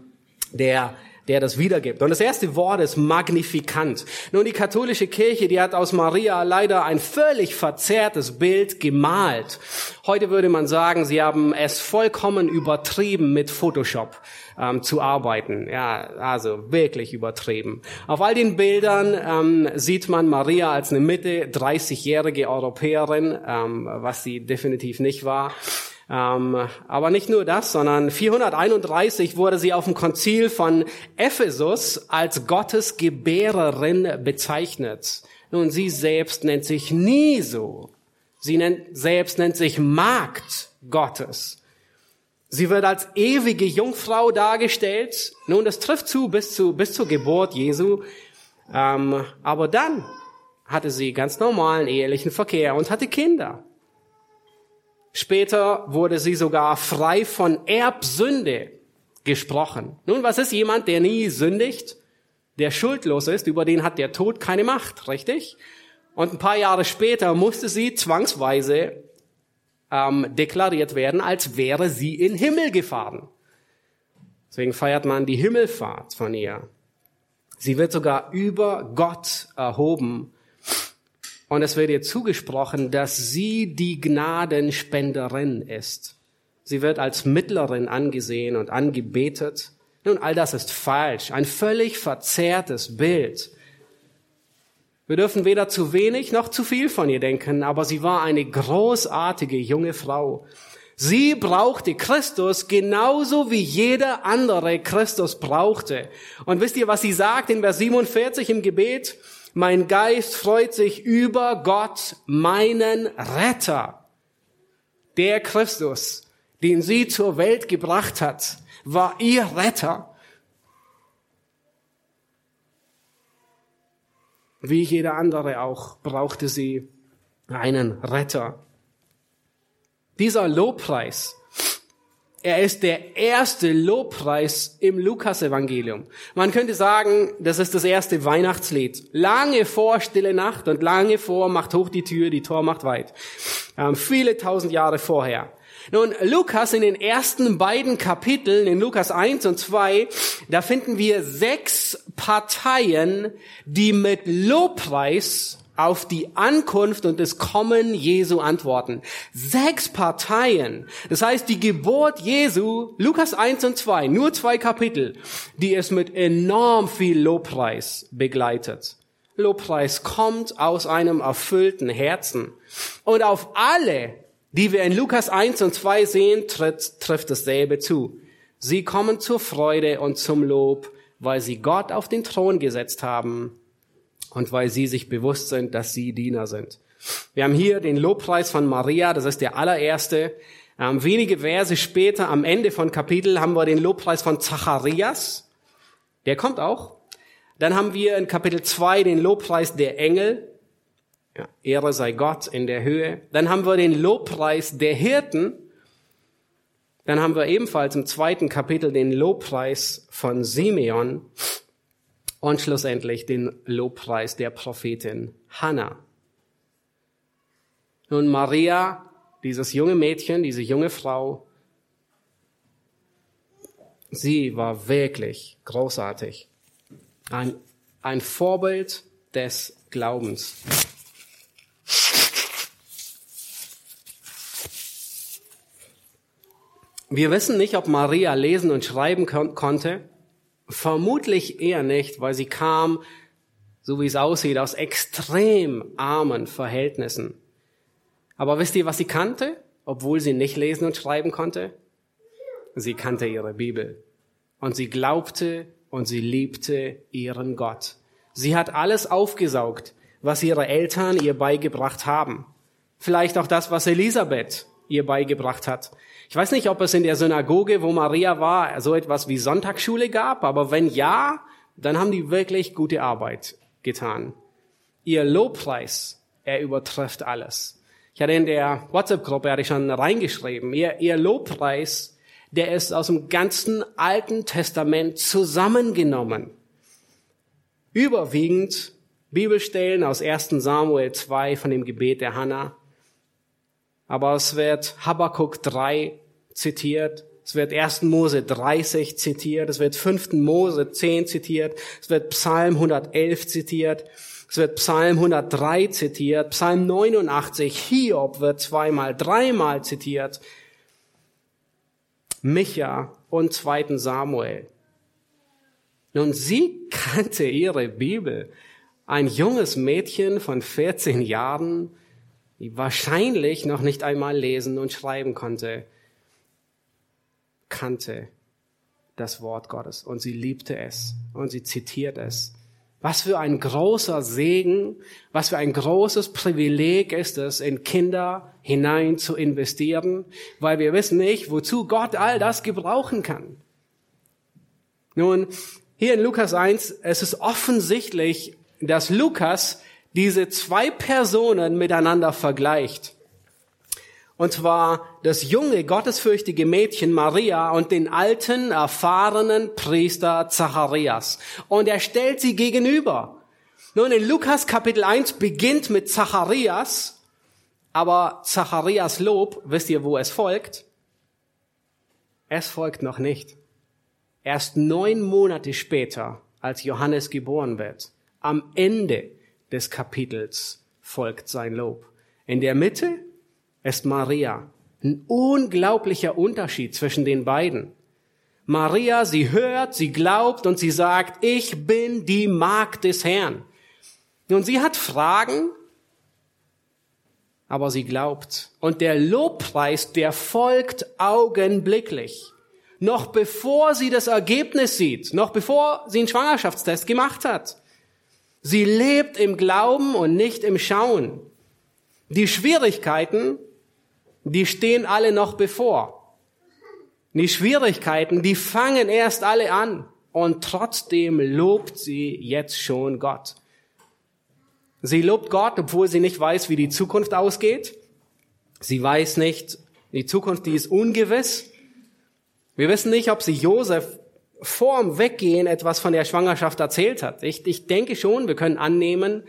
der der das wiedergibt. Und das erste Wort ist magnifikant. Nun, die katholische Kirche, die hat aus Maria leider ein völlig verzerrtes Bild gemalt. Heute würde man sagen, sie haben es vollkommen übertrieben mit Photoshop ähm, zu arbeiten. Ja, also wirklich übertrieben. Auf all den Bildern ähm, sieht man Maria als eine Mitte 30-jährige Europäerin, ähm, was sie definitiv nicht war. Ähm, aber nicht nur das, sondern 431 wurde sie auf dem Konzil von Ephesus als Gottes Gebärerin bezeichnet. Nun, sie selbst nennt sich nie so. Sie nennt, selbst nennt sich Magd Gottes. Sie wird als ewige Jungfrau dargestellt. Nun, das trifft zu bis, zu, bis zur Geburt Jesu. Ähm, aber dann hatte sie ganz normalen ehelichen Verkehr und hatte Kinder. Später wurde sie sogar frei von Erbsünde gesprochen. Nun, was ist jemand, der nie sündigt, der schuldlos ist, über den hat der Tod keine Macht, richtig? Und ein paar Jahre später musste sie zwangsweise ähm, deklariert werden, als wäre sie in Himmel gefahren. Deswegen feiert man die Himmelfahrt von ihr. Sie wird sogar über Gott erhoben und es wird ihr zugesprochen, dass sie die Gnadenspenderin ist. Sie wird als Mittlerin angesehen und angebetet. Nun, all das ist falsch. Ein völlig verzerrtes Bild. Wir dürfen weder zu wenig noch zu viel von ihr denken, aber sie war eine großartige junge Frau. Sie brauchte Christus genauso wie jeder andere Christus brauchte. Und wisst ihr, was sie sagt in Vers 47 im Gebet? Mein Geist freut sich über Gott, meinen Retter. Der Christus, den sie zur Welt gebracht hat, war ihr Retter. Wie jeder andere auch brauchte sie einen Retter. Dieser Lobpreis, er ist der erste Lobpreis im Lukasevangelium. Man könnte sagen, das ist das erste Weihnachtslied. Lange vor Stille Nacht und lange vor Macht hoch die Tür, die Tor macht weit. Ähm, viele tausend Jahre vorher. Nun, Lukas in den ersten beiden Kapiteln, in Lukas 1 und 2, da finden wir sechs Parteien, die mit Lobpreis auf die Ankunft und das Kommen Jesu antworten. Sechs Parteien. Das heißt, die Geburt Jesu, Lukas 1 und 2, nur zwei Kapitel, die es mit enorm viel Lobpreis begleitet. Lobpreis kommt aus einem erfüllten Herzen. Und auf alle die wir in Lukas 1 und 2 sehen, trifft, trifft dasselbe zu. Sie kommen zur Freude und zum Lob, weil sie Gott auf den Thron gesetzt haben und weil sie sich bewusst sind, dass sie Diener sind. Wir haben hier den Lobpreis von Maria, das ist der allererste. Ähm, wenige Verse später, am Ende von Kapitel, haben wir den Lobpreis von Zacharias. Der kommt auch. Dann haben wir in Kapitel 2 den Lobpreis der Engel. Ja, Ehre sei Gott in der Höhe. Dann haben wir den Lobpreis der Hirten. Dann haben wir ebenfalls im zweiten Kapitel den Lobpreis von Simeon und schlussendlich den Lobpreis der Prophetin Hannah. Nun Maria, dieses junge Mädchen, diese junge Frau, sie war wirklich großartig. Ein, ein Vorbild des Glaubens. Wir wissen nicht, ob Maria lesen und schreiben kon konnte. Vermutlich eher nicht, weil sie kam, so wie es aussieht, aus extrem armen Verhältnissen. Aber wisst ihr, was sie kannte, obwohl sie nicht lesen und schreiben konnte? Sie kannte ihre Bibel. Und sie glaubte und sie liebte ihren Gott. Sie hat alles aufgesaugt, was ihre Eltern ihr beigebracht haben. Vielleicht auch das, was Elisabeth ihr beigebracht hat. Ich weiß nicht, ob es in der Synagoge, wo Maria war, so etwas wie Sonntagsschule gab, aber wenn ja, dann haben die wirklich gute Arbeit getan. Ihr Lobpreis, er übertrifft alles. Ich hatte in der WhatsApp-Gruppe, hatte ich schon reingeschrieben, ihr, ihr Lobpreis, der ist aus dem ganzen Alten Testament zusammengenommen. Überwiegend Bibelstellen aus 1 Samuel 2 von dem Gebet der Hannah, aber es wird Habakkuk 3 zitiert, es wird 1. Mose 30 zitiert, es wird 5. Mose 10 zitiert, es wird Psalm 111 zitiert, es wird Psalm 103 zitiert, Psalm 89, Hiob wird zweimal, dreimal zitiert, Micha und 2. Samuel. Nun, sie kannte ihre Bibel. Ein junges Mädchen von 14 Jahren, die wahrscheinlich noch nicht einmal lesen und schreiben konnte, kannte das Wort Gottes und sie liebte es und sie zitiert es. Was für ein großer Segen, was für ein großes Privileg ist es, in Kinder hinein zu investieren, weil wir wissen nicht, wozu Gott all das gebrauchen kann. Nun, hier in Lukas 1, es ist offensichtlich, dass Lukas diese zwei Personen miteinander vergleicht. Und zwar das junge, gottesfürchtige Mädchen Maria und den alten, erfahrenen Priester Zacharias. Und er stellt sie gegenüber. Nun, in Lukas Kapitel 1 beginnt mit Zacharias, aber Zacharias Lob, wisst ihr, wo es folgt? Es folgt noch nicht. Erst neun Monate später, als Johannes geboren wird, am Ende des Kapitels folgt sein Lob. In der Mitte ist Maria. Ein unglaublicher Unterschied zwischen den beiden. Maria, sie hört, sie glaubt und sie sagt, ich bin die Magd des Herrn. Und sie hat Fragen, aber sie glaubt. Und der Lobpreis, der folgt augenblicklich. Noch bevor sie das Ergebnis sieht, noch bevor sie einen Schwangerschaftstest gemacht hat. Sie lebt im Glauben und nicht im Schauen. Die Schwierigkeiten, die stehen alle noch bevor. Die Schwierigkeiten, die fangen erst alle an. Und trotzdem lobt sie jetzt schon Gott. Sie lobt Gott, obwohl sie nicht weiß, wie die Zukunft ausgeht. Sie weiß nicht, die Zukunft, die ist ungewiss. Wir wissen nicht, ob sie Josef vorm Weggehen etwas von der Schwangerschaft erzählt hat. Ich, ich denke schon, wir können annehmen,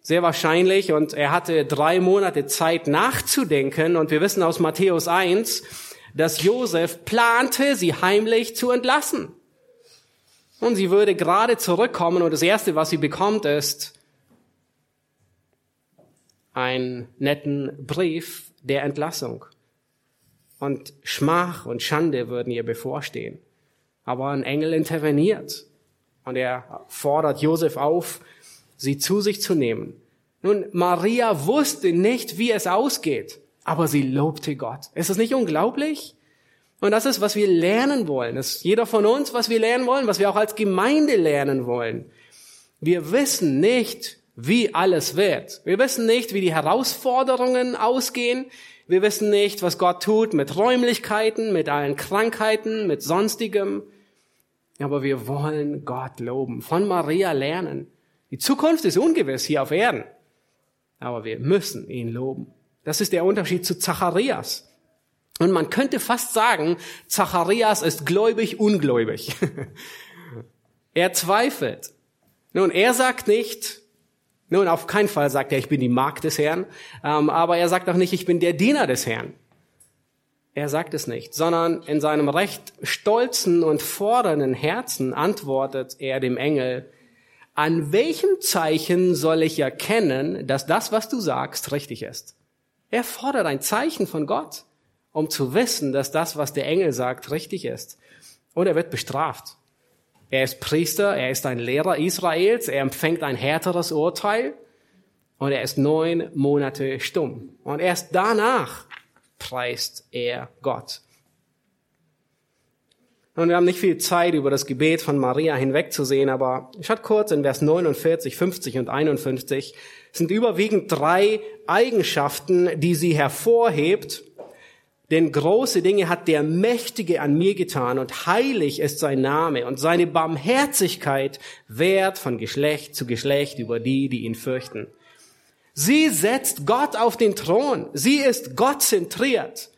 sehr wahrscheinlich, und er hatte drei Monate Zeit nachzudenken, und wir wissen aus Matthäus 1, dass Josef plante, sie heimlich zu entlassen. Und sie würde gerade zurückkommen und das Erste, was sie bekommt, ist einen netten Brief der Entlassung. Und Schmach und Schande würden ihr bevorstehen. Aber ein Engel interveniert und er fordert Josef auf, sie zu sich zu nehmen. Nun, Maria wusste nicht, wie es ausgeht, aber sie lobte Gott. Ist das nicht unglaublich? Und das ist, was wir lernen wollen. Das ist jeder von uns, was wir lernen wollen, was wir auch als Gemeinde lernen wollen. Wir wissen nicht, wie alles wird. Wir wissen nicht, wie die Herausforderungen ausgehen. Wir wissen nicht, was Gott tut mit Räumlichkeiten, mit allen Krankheiten, mit sonstigem. Aber wir wollen Gott loben, von Maria lernen. Die Zukunft ist ungewiss hier auf Erden. Aber wir müssen ihn loben. Das ist der Unterschied zu Zacharias. Und man könnte fast sagen, Zacharias ist gläubig, ungläubig. er zweifelt. Nun, er sagt nicht, nun, auf keinen Fall sagt er, ich bin die Magd des Herrn, ähm, aber er sagt auch nicht, ich bin der Diener des Herrn. Er sagt es nicht, sondern in seinem recht stolzen und fordernden Herzen antwortet er dem Engel, an welchem Zeichen soll ich erkennen, dass das, was du sagst, richtig ist? Er fordert ein Zeichen von Gott um zu wissen, dass das, was der Engel sagt, richtig ist. Und er wird bestraft. Er ist Priester, er ist ein Lehrer Israels, er empfängt ein härteres Urteil und er ist neun Monate stumm. Und erst danach preist er Gott. Und wir haben nicht viel Zeit, über das Gebet von Maria hinwegzusehen, aber schaut kurz in Vers 49, 50 und 51 sind überwiegend drei Eigenschaften, die sie hervorhebt, denn große Dinge hat der Mächtige an mir getan und heilig ist sein Name und seine Barmherzigkeit währt von Geschlecht zu Geschlecht über die, die ihn fürchten. Sie setzt Gott auf den Thron. Sie ist Gott zentriert.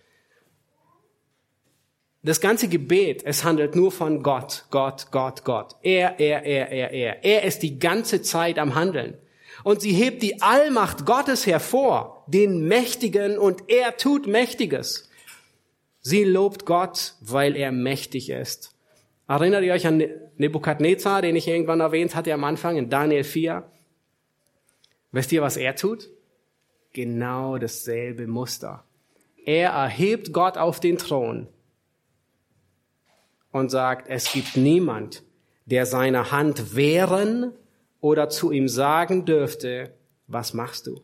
Das ganze Gebet, es handelt nur von Gott, Gott, Gott, Gott. Er, er, er, er, er. Er ist die ganze Zeit am Handeln. Und sie hebt die Allmacht Gottes hervor, den Mächtigen, und er tut Mächtiges. Sie lobt Gott, weil er mächtig ist. Erinnert ihr euch an Nebukadnezar, den ich irgendwann erwähnt hatte am Anfang in Daniel 4? Wisst ihr, was er tut? Genau dasselbe Muster. Er erhebt Gott auf den Thron und sagt, es gibt niemand, der seine Hand wehren oder zu ihm sagen dürfte, was machst du?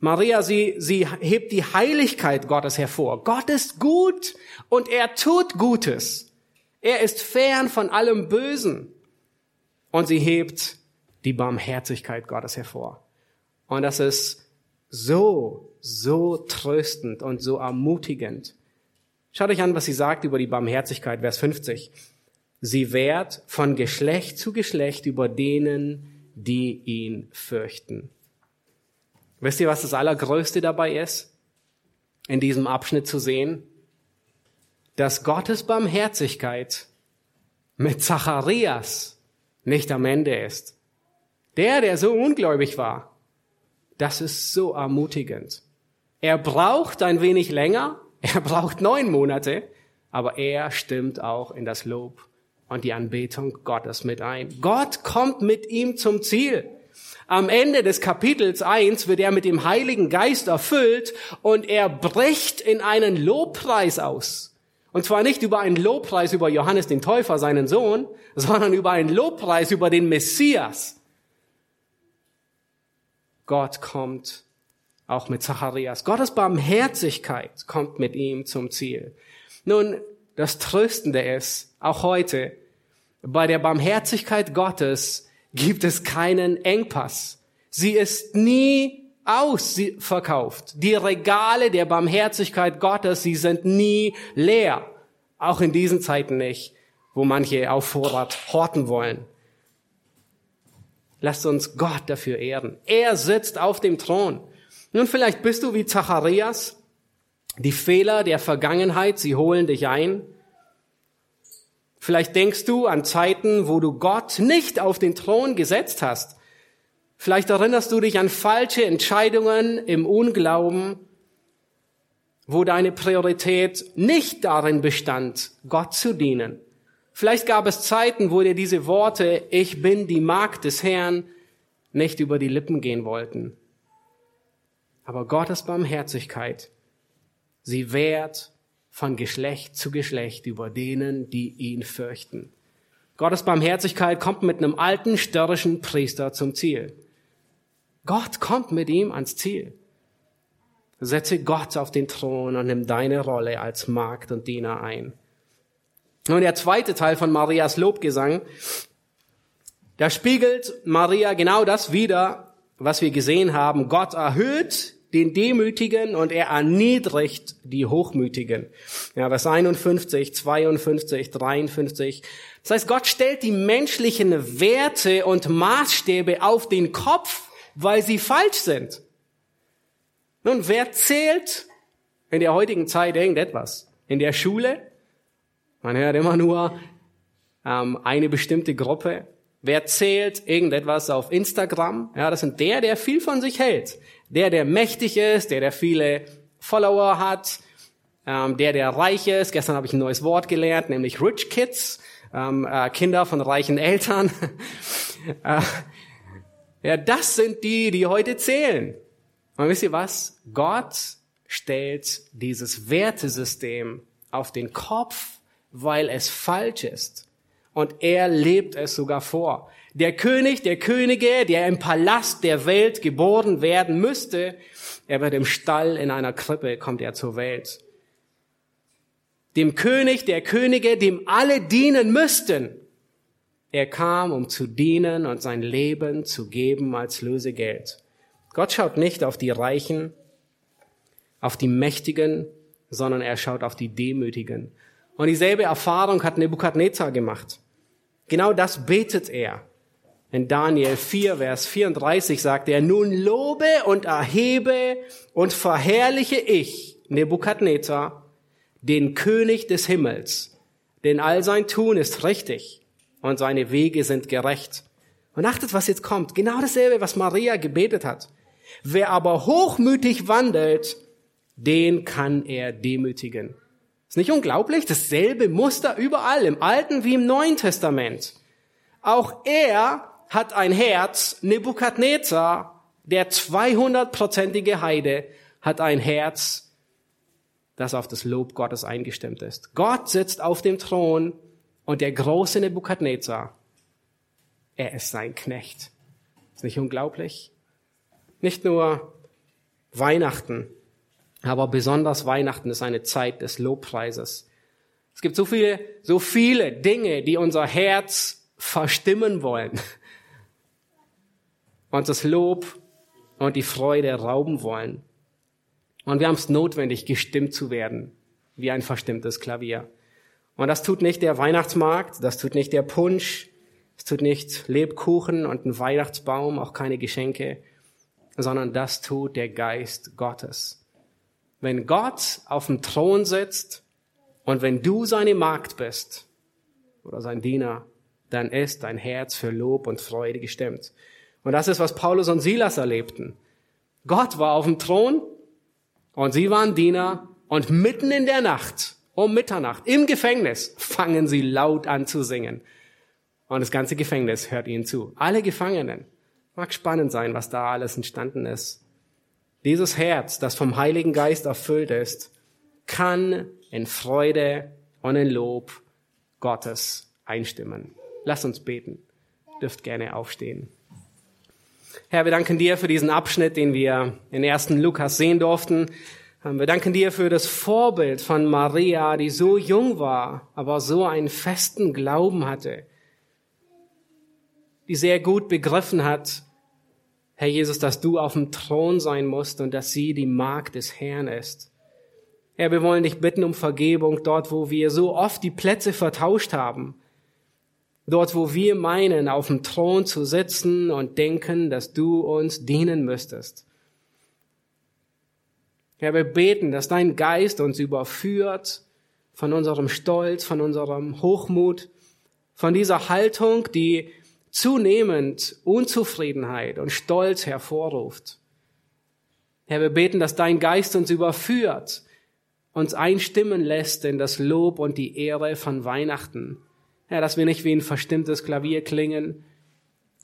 Maria, sie, sie hebt die Heiligkeit Gottes hervor. Gott ist gut und er tut Gutes. Er ist fern von allem Bösen. Und sie hebt die Barmherzigkeit Gottes hervor. Und das ist so, so tröstend und so ermutigend. Schaut euch an, was sie sagt über die Barmherzigkeit, Vers 50. Sie wehrt von Geschlecht zu Geschlecht über denen, die ihn fürchten. Wisst ihr, was das Allergrößte dabei ist? In diesem Abschnitt zu sehen? Dass Gottes Barmherzigkeit mit Zacharias nicht am Ende ist. Der, der so ungläubig war, das ist so ermutigend. Er braucht ein wenig länger, er braucht neun Monate, aber er stimmt auch in das Lob und die Anbetung Gottes mit ein. Gott kommt mit ihm zum Ziel. Am Ende des Kapitels 1 wird er mit dem Heiligen Geist erfüllt und er bricht in einen Lobpreis aus. Und zwar nicht über einen Lobpreis über Johannes den Täufer, seinen Sohn, sondern über einen Lobpreis über den Messias. Gott kommt auch mit Zacharias. Gottes Barmherzigkeit kommt mit ihm zum Ziel. Nun, das Tröstende ist, auch heute, bei der Barmherzigkeit Gottes gibt es keinen Engpass. Sie ist nie ausverkauft. Die Regale der Barmherzigkeit Gottes, sie sind nie leer. Auch in diesen Zeiten nicht, wo manche auf Vorrat horten wollen. Lasst uns Gott dafür ehren. Er sitzt auf dem Thron. Nun, vielleicht bist du wie Zacharias. Die Fehler der Vergangenheit, sie holen dich ein. Vielleicht denkst du an Zeiten, wo du Gott nicht auf den Thron gesetzt hast. Vielleicht erinnerst du dich an falsche Entscheidungen im Unglauben, wo deine Priorität nicht darin bestand, Gott zu dienen. Vielleicht gab es Zeiten, wo dir diese Worte, ich bin die Magd des Herrn, nicht über die Lippen gehen wollten. Aber Gottes Barmherzigkeit, sie wehrt von Geschlecht zu Geschlecht über denen, die ihn fürchten. Gottes Barmherzigkeit kommt mit einem alten störrischen Priester zum Ziel. Gott kommt mit ihm ans Ziel. Setze Gott auf den Thron und nimm deine Rolle als Magd und Diener ein. Und der zweite Teil von Marias Lobgesang, da spiegelt Maria genau das wieder, was wir gesehen haben. Gott erhöht den Demütigen und er erniedrigt die Hochmütigen. Ja, Vers 51, 52, 53. Das heißt, Gott stellt die menschlichen Werte und Maßstäbe auf den Kopf, weil sie falsch sind. Nun, wer zählt in der heutigen Zeit irgendetwas? In der Schule? Man hört immer nur ähm, eine bestimmte Gruppe. Wer zählt irgendetwas auf Instagram? Ja, das sind der, der viel von sich hält. Der, der mächtig ist, der, der viele Follower hat, ähm, der, der reich ist. Gestern habe ich ein neues Wort gelernt, nämlich Rich Kids, ähm, äh, Kinder von reichen Eltern. äh, ja, das sind die, die heute zählen. Und wisst ihr was? Gott stellt dieses Wertesystem auf den Kopf, weil es falsch ist. Und er lebt es sogar vor. Der König, der Könige, der im Palast der Welt geboren werden müsste, er wird im Stall in einer Krippe, kommt er zur Welt. Dem König, der Könige, dem alle dienen müssten. Er kam, um zu dienen und sein Leben zu geben als Lösegeld. Gott schaut nicht auf die Reichen, auf die Mächtigen, sondern er schaut auf die Demütigen. Und dieselbe Erfahrung hat Nebukadnezar gemacht. Genau das betet er. In Daniel 4, Vers 34 sagt er, nun lobe und erhebe und verherrliche ich, Nebukadnezar, den König des Himmels, denn all sein Tun ist richtig und seine Wege sind gerecht. Und achtet, was jetzt kommt. Genau dasselbe, was Maria gebetet hat. Wer aber hochmütig wandelt, den kann er demütigen. Ist nicht unglaublich? Dasselbe Muster überall, im Alten wie im Neuen Testament. Auch er hat ein Herz, Nebukadnezar, der 200-prozentige Heide, hat ein Herz, das auf das Lob Gottes eingestimmt ist. Gott sitzt auf dem Thron und der große Nebukadnezar, er ist sein Knecht. Ist nicht unglaublich? Nicht nur Weihnachten, aber besonders Weihnachten ist eine Zeit des Lobpreises. Es gibt so viele, so viele Dinge, die unser Herz verstimmen wollen. Und das Lob und die Freude rauben wollen. Und wir haben es notwendig, gestimmt zu werden, wie ein verstimmtes Klavier. Und das tut nicht der Weihnachtsmarkt, das tut nicht der Punsch, es tut nicht Lebkuchen und ein Weihnachtsbaum, auch keine Geschenke sondern das tut der Geist Gottes. Wenn Gott auf dem Thron sitzt und wenn du seine Magd bist oder sein Diener, dann ist dein Herz für Lob und Freude gestimmt. Und das ist, was Paulus und Silas erlebten. Gott war auf dem Thron und sie waren Diener und mitten in der Nacht, um Mitternacht, im Gefängnis, fangen sie laut an zu singen. Und das ganze Gefängnis hört ihnen zu. Alle Gefangenen. Mag spannend sein, was da alles entstanden ist. Dieses Herz, das vom Heiligen Geist erfüllt ist, kann in Freude und in Lob Gottes einstimmen. Lass uns beten. Dürft gerne aufstehen. Herr, wir danken dir für diesen Abschnitt, den wir in 1. Lukas sehen durften. Wir danken dir für das Vorbild von Maria, die so jung war, aber so einen festen Glauben hatte, die sehr gut begriffen hat, Herr Jesus, dass du auf dem Thron sein musst und dass sie die Magd des Herrn ist. Herr, wir wollen dich bitten um Vergebung dort, wo wir so oft die Plätze vertauscht haben. Dort, wo wir meinen, auf dem Thron zu sitzen und denken, dass du uns dienen müsstest. Herr, wir beten, dass dein Geist uns überführt von unserem Stolz, von unserem Hochmut, von dieser Haltung, die zunehmend Unzufriedenheit und Stolz hervorruft. Herr, wir beten, dass dein Geist uns überführt, uns einstimmen lässt in das Lob und die Ehre von Weihnachten. Herr, dass wir nicht wie ein verstimmtes Klavier klingen,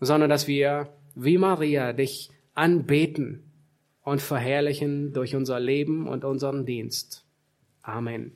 sondern dass wir wie Maria dich anbeten und verherrlichen durch unser Leben und unseren Dienst. Amen.